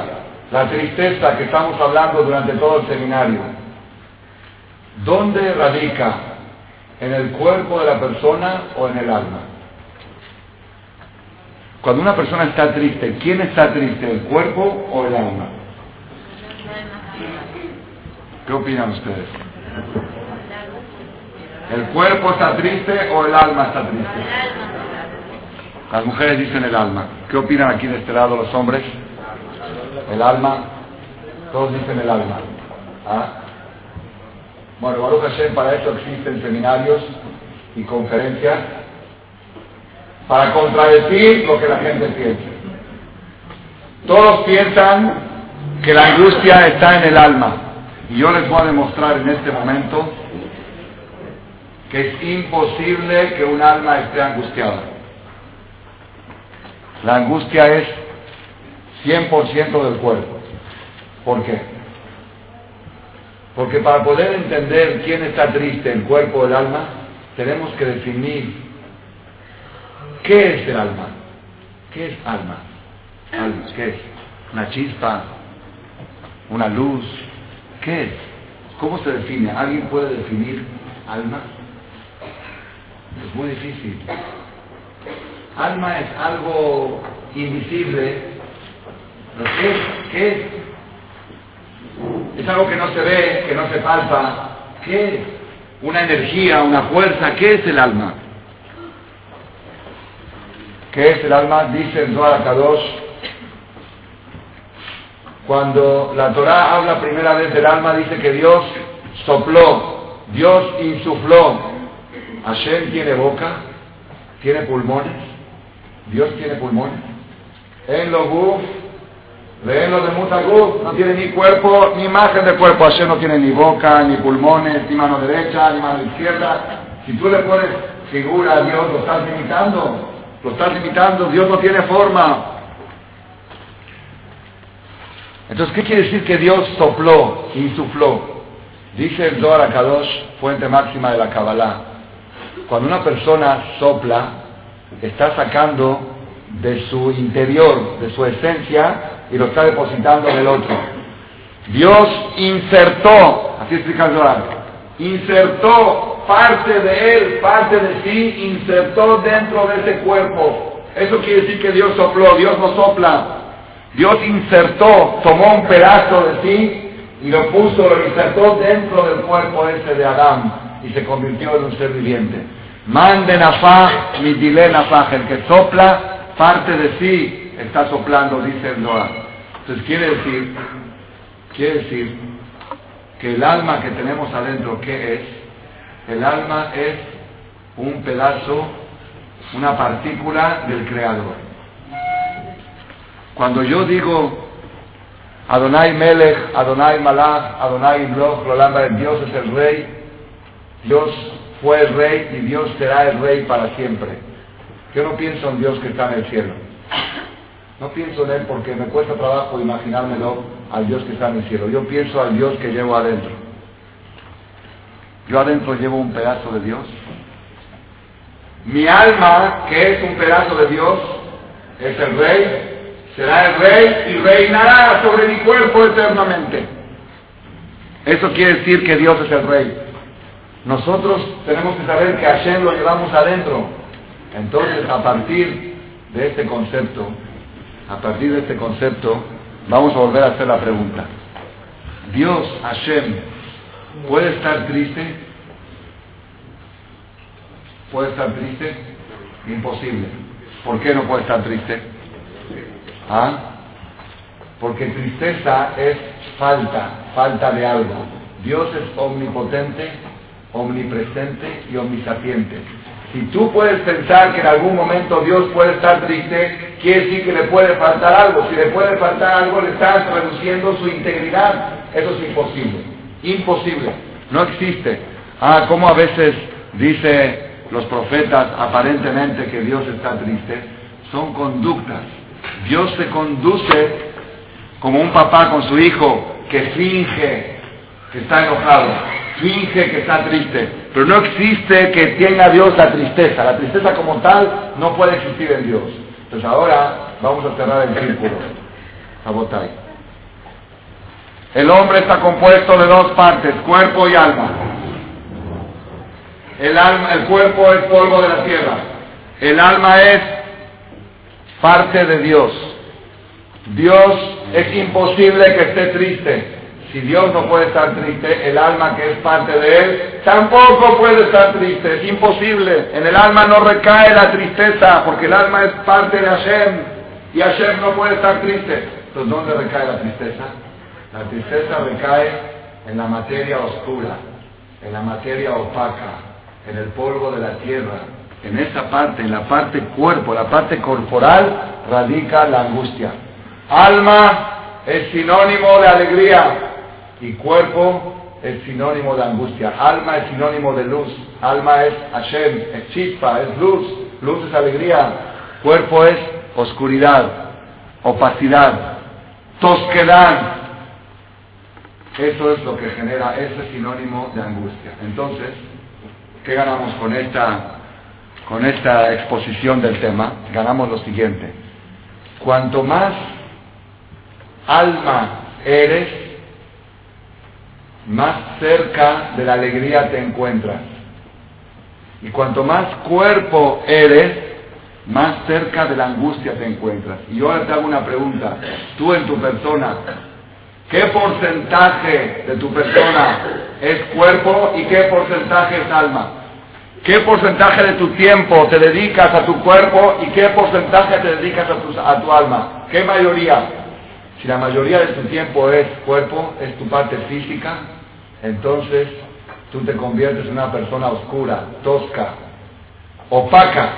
A: la tristeza que estamos hablando durante todo el seminario, ¿dónde radica? ¿En el cuerpo de la persona o en el alma? Cuando una persona está triste, ¿quién está triste? ¿El cuerpo o el alma? ¿Qué opinan ustedes? ¿El cuerpo está triste o el alma está triste? Las mujeres dicen el alma. ¿Qué opinan aquí de este lado los hombres? El alma. Todos dicen el alma. ¿Ah? Bueno, Baruch Hashem, para eso existen seminarios y conferencias para contradecir lo que la gente piensa. Todos piensan que la angustia está en el alma. Y yo les voy a demostrar en este momento que es imposible que un alma esté angustiada. La angustia es 100% del cuerpo. ¿Por qué? Porque para poder entender quién está triste, el cuerpo o el alma, tenemos que definir qué es el alma. ¿Qué es alma? alma ¿Qué es? ¿Una chispa? ¿Una luz? ¿Qué es? ¿Cómo se define? ¿Alguien puede definir alma? Es muy difícil. Alma es algo invisible. qué? ¿Qué es? Es algo que no se ve, que no se palpa. ¿Qué es? Una energía, una fuerza. ¿Qué es el alma? ¿Qué es el alma? Dice el Zohar Kadosh. Cuando la Torah habla primera vez del alma, dice que Dios sopló, Dios insufló. Hashem tiene boca, tiene pulmones, Dios tiene pulmones. En lo guf, en lo de mutaguf, no tiene ni cuerpo, ni imagen de cuerpo. Hashem no tiene ni boca, ni pulmones, ni mano derecha, ni mano izquierda. Si tú le pones figura a Dios, lo estás limitando. Lo estás limitando, Dios no tiene forma. Entonces, ¿qué quiere decir que Dios sopló, insufló? Dice el Zohar Kadosh, fuente máxima de la Kabbalah. Cuando una persona sopla, está sacando de su interior, de su esencia, y lo está depositando en el otro. Dios insertó, así explica el insertó parte de él, parte de sí, insertó dentro de ese cuerpo. Eso quiere decir que Dios sopló, Dios no sopla. Dios insertó, tomó un pedazo de sí y lo puso, lo insertó dentro del cuerpo ese de Adán y se convirtió en un ser viviente. Mande nafaj, midile nafaj, el que sopla, parte de sí está soplando, dice el Noah. Entonces quiere decir, quiere decir que el alma que tenemos adentro, ¿qué es? El alma es un pedazo, una partícula del Creador. Cuando yo digo Adonai Melech, Adonai Malach, Adonai Imloch, Lolanda, Dios es el rey, Dios fue el rey y Dios será el rey para siempre. Yo no pienso en Dios que está en el cielo. No pienso en Él porque me cuesta trabajo imaginármelo al Dios que está en el cielo. Yo pienso al Dios que llevo adentro. Yo adentro llevo un pedazo de Dios. Mi alma, que es un pedazo de Dios, es el rey, será el rey y reinará sobre mi cuerpo eternamente. Eso quiere decir que Dios es el rey. Nosotros tenemos que saber que a Hashem lo llevamos adentro. Entonces, a partir de este concepto, a partir de este concepto, vamos a volver a hacer la pregunta. Dios, Hashem, ¿puede estar triste? ¿Puede estar triste? Imposible. ¿Por qué no puede estar triste? ¿Ah? Porque tristeza es falta, falta de algo. Dios es omnipotente, omnipresente y omnisapiente. Si tú puedes pensar que en algún momento Dios puede estar triste, quiere decir que le puede faltar algo. Si le puede faltar algo, le estás reduciendo su integridad. Eso es imposible. Imposible. No existe. Ah, como a veces dice los profetas aparentemente que Dios está triste. Son conductas. Dios se conduce como un papá con su hijo que finge que está enojado finge que está triste, pero no existe que tenga Dios la tristeza. La tristeza como tal no puede existir en Dios. Entonces ahora vamos a cerrar el círculo. Sabotai. El hombre está compuesto de dos partes, cuerpo y alma. El, alma, el cuerpo es polvo de la tierra. El alma es parte de Dios. Dios es imposible que esté triste. Si Dios no puede estar triste, el alma que es parte de Él tampoco puede estar triste. Es imposible. En el alma no recae la tristeza, porque el alma es parte de Hashem. Y Hashem no puede estar triste. Entonces, ¿dónde recae la tristeza? La tristeza recae en la materia oscura, en la materia opaca, en el polvo de la tierra. En esa parte, en la parte cuerpo, la parte corporal, radica la angustia. Alma es sinónimo de alegría, y cuerpo es sinónimo de angustia. Alma es sinónimo de luz. Alma es Hashem, es chispa, es luz. Luz es alegría. Cuerpo es oscuridad, opacidad, tosquedad. Eso es lo que genera ese sinónimo de angustia. Entonces, ¿qué ganamos con esta, con esta exposición del tema? Ganamos lo siguiente. Cuanto más alma eres, más cerca de la alegría te encuentras. Y cuanto más cuerpo eres, más cerca de la angustia te encuentras. Y yo ahora te hago una pregunta. Tú en tu persona, ¿qué porcentaje de tu persona es cuerpo y qué porcentaje es alma? ¿Qué porcentaje de tu tiempo te dedicas a tu cuerpo y qué porcentaje te dedicas a tu, a tu alma? ¿Qué mayoría? Si la mayoría de tu tiempo es cuerpo, es tu parte física, entonces tú te conviertes en una persona oscura, tosca, opaca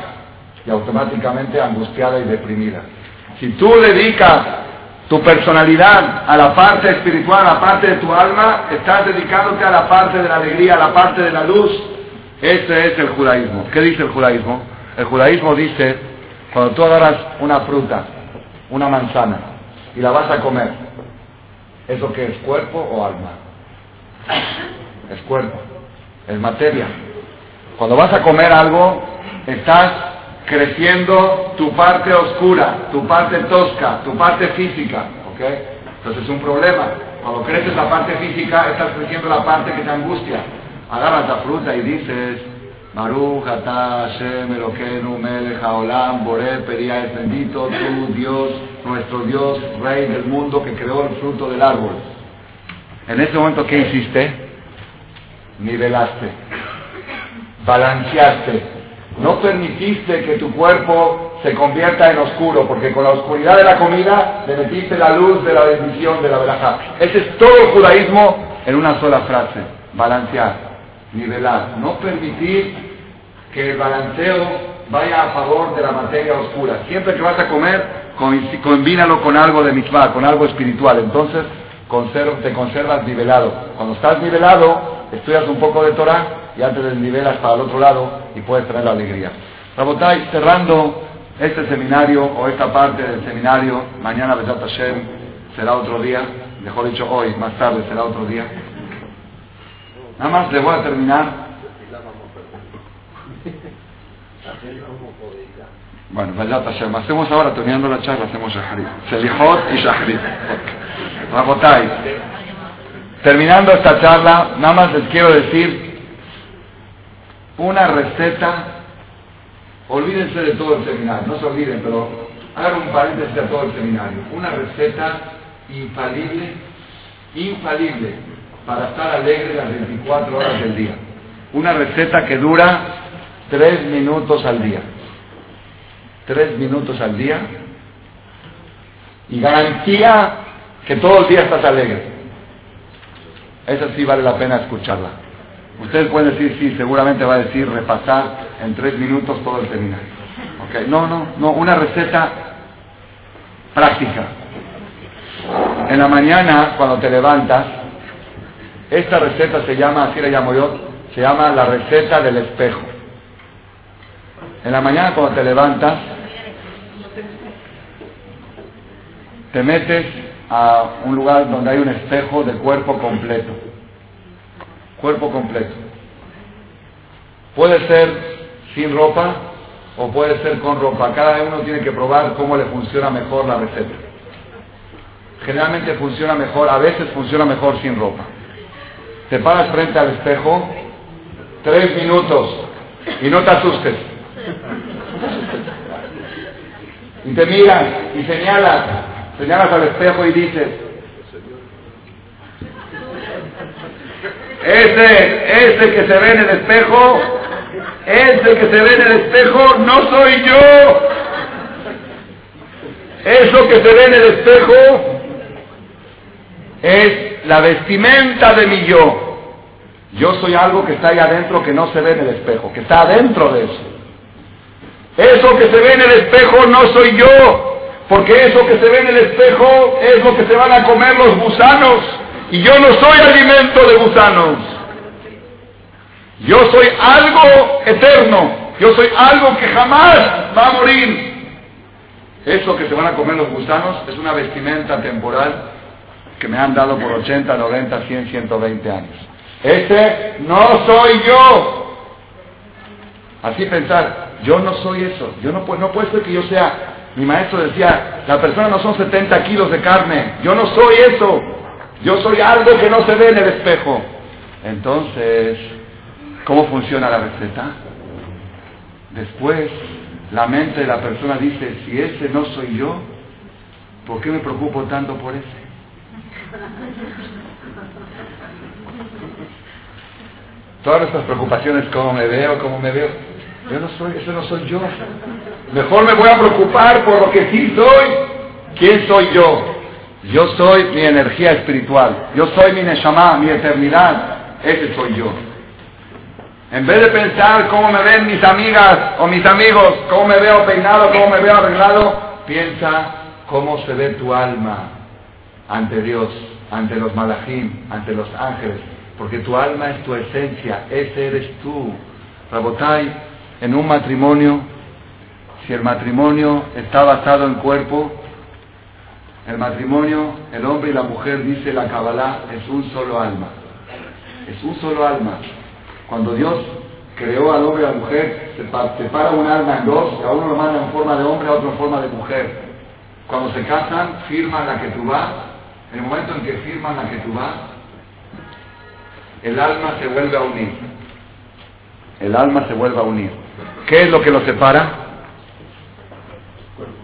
A: y automáticamente angustiada y deprimida. Si tú dedicas tu personalidad a la parte espiritual, a la parte de tu alma, estás dedicándote a la parte de la alegría, a la parte de la luz. Ese es el judaísmo. ¿Qué dice el judaísmo? El judaísmo dice, cuando tú agarras una fruta, una manzana, y la vas a comer, ¿eso qué es cuerpo o alma? Es cuerpo, es materia. Cuando vas a comer algo, estás creciendo tu parte oscura, tu parte tosca, tu parte física. ¿ok? Entonces es un problema. Cuando creces la parte física, estás creciendo la parte que te angustia. Agarras la fruta y dices, Maruch, Atah, Hashem, Eloquenu, Melech, Haolam, Boré, Pería, es bendito tú, Dios, nuestro Dios, Rey del mundo, que creó el fruto del árbol. En ese momento, ¿qué hiciste? Nivelaste, balanceaste. No permitiste que tu cuerpo se convierta en oscuro, porque con la oscuridad de la comida le metiste la luz de la bendición de la verajá. Ese es todo el judaísmo en una sola frase, balancear. nivelar, no permitir que el balanceo vaya a favor de la materia oscura. Siempre que vas a comer, combínalo con algo de mitzvah, con algo espiritual. Entonces te conservas nivelado. Cuando estás nivelado, estudias un poco de Torah y antes te nivelas para el otro lado y puedes traer la alegría. Rabotai, cerrando este seminario o esta parte del seminario, mañana Besat Hashem será otro día, mejor dicho hoy, más tarde será otro día. Nada más le voy a terminar. Bueno, Besat Hashem, hacemos ahora, terminando la charla, hacemos Shahrit. Selijot y Shahrit. Rabotai, terminando esta charla, nada más les quiero decir una receta Olvídense de todo el seminario, no se olviden, pero hagan un paréntesis a todo el seminario. Una receta infalible, infalible, para estar alegre las 24 horas del día. Una receta que dura 3 minutos al día. 3 minutos al día. Y garantía que todo el día estás alegre. Esa sí vale la pena escucharla. Ustedes pueden decir, sí, seguramente va a decir repasar en tres minutos todo el seminario. Okay. No, no, no, una receta práctica. En la mañana, cuando te levantas, esta receta se llama, así la llamo yo, se llama la receta del espejo. En la mañana cuando te levantas, te metes a un lugar donde hay un espejo de cuerpo completo. Cuerpo completo. Puede ser sin ropa o puede ser con ropa. Cada uno tiene que probar cómo le funciona mejor la receta. Generalmente funciona mejor, a veces funciona mejor sin ropa. Te paras frente al espejo, tres minutos, y no te asustes. Y te miras y señalas, señalas al espejo y dices, ese, ese que se ve en el espejo ese que se ve en el espejo no soy yo. Eso que se ve en el espejo es la vestimenta de mi yo. Yo soy algo que está ahí adentro que no se ve en el espejo, que está adentro de eso. Eso que se ve en el espejo no soy yo, porque eso que se ve en el espejo es lo que se van a comer los gusanos, y yo no soy alimento de gusanos. Yo soy algo eterno. Yo soy algo que jamás va a morir. Eso que se van a comer los gusanos es una vestimenta temporal que me han dado por 80, 90, 100, 120 años. Ese no soy yo. Así pensar, yo no soy eso. Yo no, no puede ser que yo sea. Mi maestro decía, la persona no son 70 kilos de carne. Yo no soy eso. Yo soy algo que no se ve en el espejo. Entonces, ¿Cómo funciona la receta? Después, la mente de la persona dice, si ese no soy yo, ¿por qué me preocupo tanto por ese? Todas nuestras preocupaciones, cómo me veo, cómo me veo. Yo no soy, ese no soy yo. Mejor me voy a preocupar por lo que sí soy. ¿Quién soy yo? Yo soy mi energía espiritual. Yo soy mi neshama, mi eternidad. Ese soy yo. En vez de pensar cómo me ven mis amigas o mis amigos, cómo me veo peinado, cómo me veo arreglado, piensa cómo se ve tu alma ante Dios, ante los malajim, ante los ángeles, porque tu alma es tu esencia, ese eres tú. Rabotai, en un matrimonio, si el matrimonio está basado en cuerpo, el matrimonio, el hombre y la mujer, dice la Kabbalah, es un solo alma. Es un solo alma. Cuando Dios creó al hombre y a la mujer, separa un alma en dos, a uno lo manda en forma de hombre, a otro en forma de mujer. Cuando se casan, firman la que tú vas. En el momento en que firman la que tú vas, el alma se vuelve a unir. El alma se vuelve a unir. ¿Qué es lo que lo separa?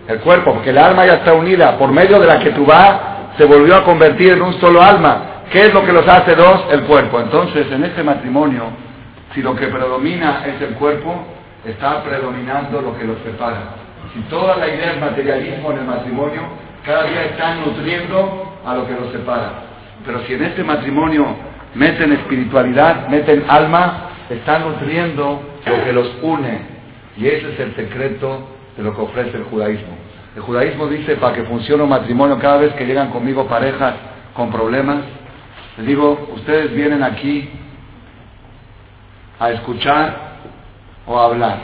A: El cuerpo, porque el alma ya está unida. Por medio de la que tú vas, se volvió a convertir en un solo alma. ¿Qué es lo que los hace dos? El cuerpo. Entonces, en este matrimonio, si lo que predomina es el cuerpo, está predominando lo que los separa. Si toda la idea es materialismo en el matrimonio, cada día están nutriendo a lo que los separa. Pero si en este matrimonio meten espiritualidad, meten alma, están nutriendo lo que los une. Y ese es el secreto de lo que ofrece el judaísmo. El judaísmo dice, para que funcione un matrimonio, cada vez que llegan conmigo parejas con problemas, les digo, ustedes vienen aquí a escuchar o a hablar.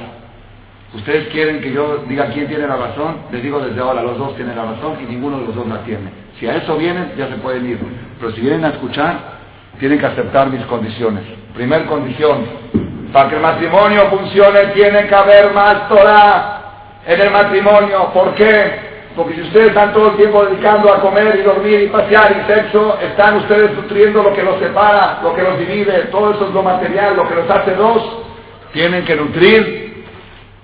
A: Ustedes quieren que yo diga quién tiene la razón, les digo desde ahora, los dos tienen la razón y ninguno de los dos la tiene. Si a eso vienen, ya se pueden ir. Pero si vienen a escuchar, tienen que aceptar mis condiciones. Primer condición, para que el matrimonio funcione tiene que haber más Torah en el matrimonio. ¿Por qué? Porque si ustedes están todo el tiempo dedicando a comer y dormir y pasear y sexo, están ustedes nutriendo lo que los separa, lo que los divide, todo eso es lo material, lo que los hace dos. Tienen que nutrir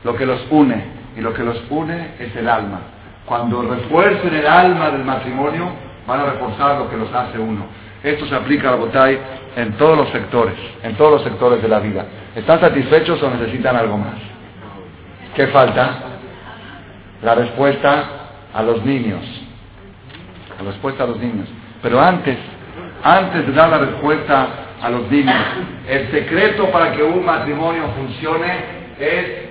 A: lo que los une. Y lo que los une es el alma. Cuando refuercen el alma del matrimonio, van a reforzar lo que los hace uno. Esto se aplica a Botay en todos los sectores, en todos los sectores de la vida. ¿Están satisfechos o necesitan algo más? ¿Qué falta? La respuesta a los niños. La respuesta a los niños. Pero antes, antes de dar la respuesta a los niños, el secreto para que un matrimonio funcione es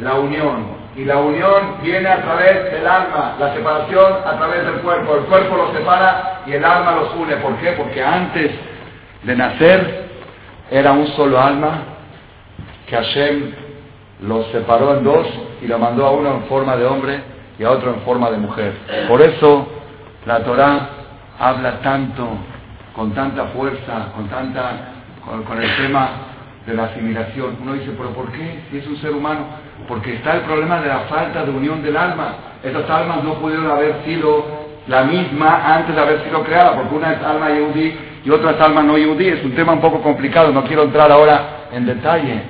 A: la unión. Y la unión viene a través del alma, la separación a través del cuerpo. El cuerpo los separa y el alma los une. ¿Por qué? Porque antes de nacer era un solo alma que Hashem los separó en dos y lo mandó a uno en forma de hombre y a otro en forma de mujer. Por eso la Torah habla tanto, con tanta fuerza, con tanta, con, el tema de la asimilación. Uno dice, pero ¿por qué? Si es un ser humano. Porque está el problema de la falta de unión del alma. Esas almas no pudieron haber sido la misma antes de haber sido creada, porque una es alma yudí y otra es alma no yudí. Es un tema un poco complicado, no quiero entrar ahora en detalle.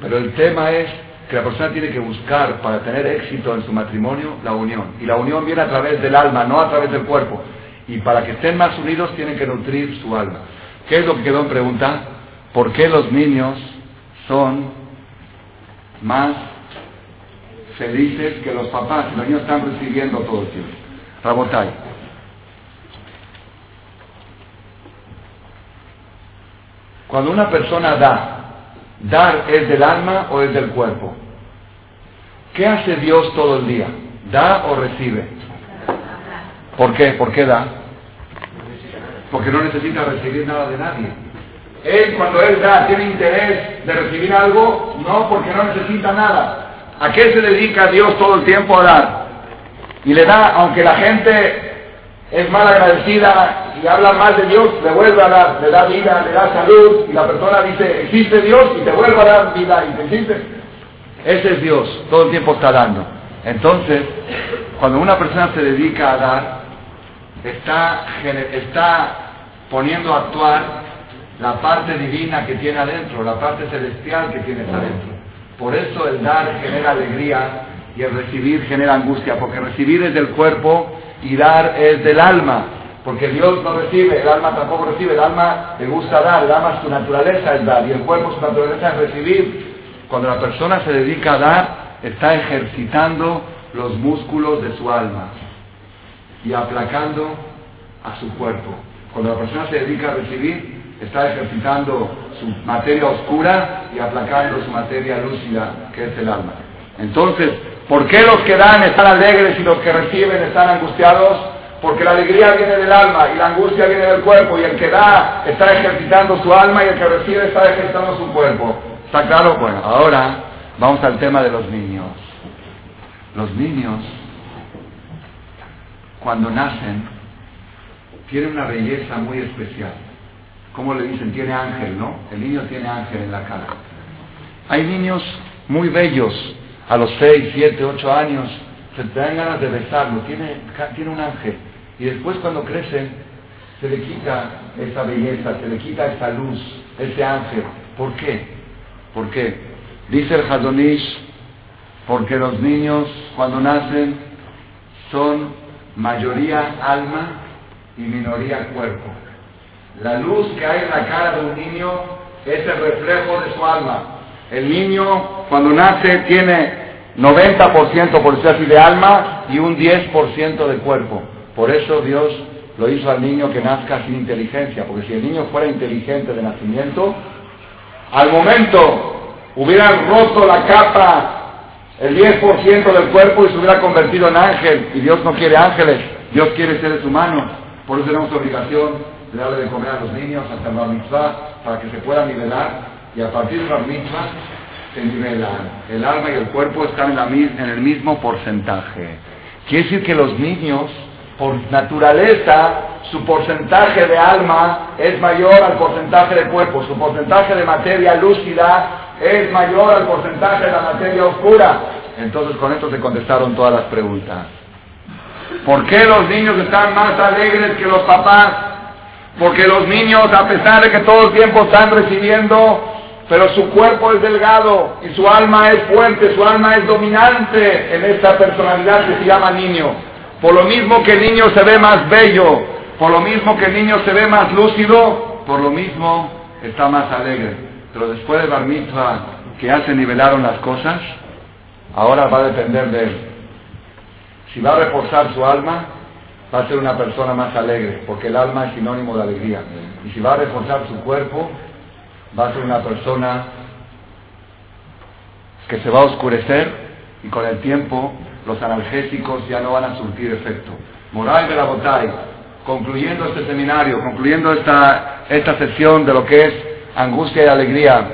A: Pero el tema es que la persona tiene que buscar para tener éxito en su matrimonio la unión. Y la unión viene a través del alma, no a través del cuerpo. Y para que estén más unidos tienen que nutrir su alma. ¿Qué es lo que quedó en pregunta? ¿Por qué los niños son más felices que los papás? Los niños están recibiendo todo el tiempo. Rabotay. Cuando una persona da ¿Dar es del alma o es del cuerpo? ¿Qué hace Dios todo el día? ¿Da o recibe? ¿Por qué? ¿Por qué da? Porque no necesita recibir nada de nadie. Él cuando Él da tiene interés de recibir algo, no porque no necesita nada. ¿A qué se dedica Dios todo el tiempo a dar? Y le da, aunque la gente es mal agradecida y habla mal de Dios, le vuelve a dar, le da vida, le da salud, y la persona dice, existe Dios y te vuelve a dar vida y te existe. Ese es Dios, todo el tiempo está dando. Entonces, cuando una persona se dedica a dar, está, está poniendo a actuar la parte divina que tiene adentro, la parte celestial que tiene adentro. Por eso el dar genera alegría y el recibir genera angustia, porque recibir es del cuerpo y dar es del alma, porque Dios no recibe, el alma tampoco recibe, el alma le gusta dar, el alma su naturaleza es dar y el cuerpo su naturaleza es recibir. Cuando la persona se dedica a dar, está ejercitando los músculos de su alma y aplacando a su cuerpo. Cuando la persona se dedica a recibir, está ejercitando su materia oscura y aplacando su materia lúcida, que es el alma. Entonces, ¿Por qué los que dan están alegres y los que reciben están angustiados? Porque la alegría viene del alma y la angustia viene del cuerpo y el que da está ejercitando su alma y el que recibe está ejercitando su cuerpo. ¿Está claro? Bueno, ahora vamos al tema de los niños. Los niños, cuando nacen, tienen una belleza muy especial. ¿Cómo le dicen? Tiene ángel, ¿no? El niño tiene ángel en la cara. Hay niños muy bellos, a los 6, 7, 8 años, se te dan ganas de besarlo, tiene, tiene un ángel. Y después cuando crecen, se le quita esa belleza, se le quita esa luz, ese ángel. ¿Por qué? ¿Por qué? Dice el Hadonish, porque los niños cuando nacen son mayoría alma y minoría cuerpo. La luz que hay en la cara de un niño es el reflejo de su alma. El niño cuando nace tiene 90% por decir así de alma y un 10% de cuerpo. Por eso Dios lo hizo al niño que nazca sin inteligencia, porque si el niño fuera inteligente de nacimiento, al momento hubiera roto la capa, el 10% del cuerpo y se hubiera convertido en ángel, y Dios no quiere ángeles, Dios quiere seres humanos, por eso tenemos obligación de darle de comer a los niños hasta la mitzvah, para que se puedan nivelar, y a partir de la mitzvah se nivelan. El alma y el cuerpo están en, la, en el mismo porcentaje. Quiere decir que los niños por naturaleza, su porcentaje de alma es mayor al porcentaje de cuerpo, su porcentaje de materia lúcida es mayor al porcentaje de la materia oscura. Entonces con esto se contestaron todas las preguntas. ¿Por qué los niños están más alegres que los papás? Porque los niños, a pesar de que todo el tiempo están recibiendo, pero su cuerpo es delgado y su alma es fuerte, su alma es dominante en esta personalidad que se llama niño. Por lo mismo que el niño se ve más bello, por lo mismo que el niño se ve más lúcido, por lo mismo está más alegre. Pero después de Bar que ya se nivelaron las cosas, ahora va a depender de él. Si va a reforzar su alma, va a ser una persona más alegre, porque el alma es sinónimo de alegría. Y si va a reforzar su cuerpo, va a ser una persona que se va a oscurecer y con el tiempo los analgésicos ya no van a surtir efecto. Moral de la Botay, concluyendo este seminario, concluyendo esta, esta sesión de lo que es angustia y alegría,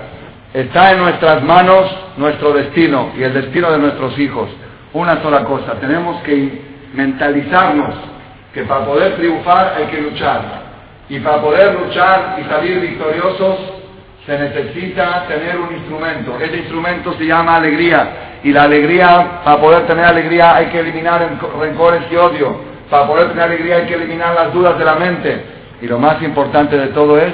A: está en nuestras manos nuestro destino y el destino de nuestros hijos. Una sola cosa, tenemos que mentalizarnos que para poder triunfar hay que luchar. Y para poder luchar y salir victoriosos se necesita tener un instrumento. Ese instrumento se llama alegría. Y la alegría, para poder tener alegría hay que eliminar rencores y odio. Para poder tener alegría hay que eliminar las dudas de la mente. Y lo más importante de todo es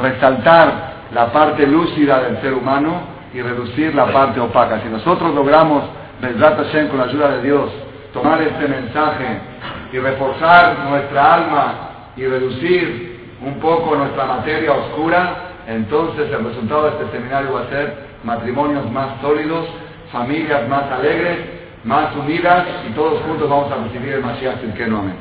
A: resaltar la parte lúcida del ser humano y reducir la parte opaca. Si nosotros logramos, Hashem, con la ayuda de Dios, tomar este mensaje y reforzar nuestra alma y reducir un poco nuestra materia oscura, entonces el resultado de este seminario va a ser matrimonios más sólidos familias más alegres, más unidas y todos juntos vamos a recibir el Mashiach no Amén.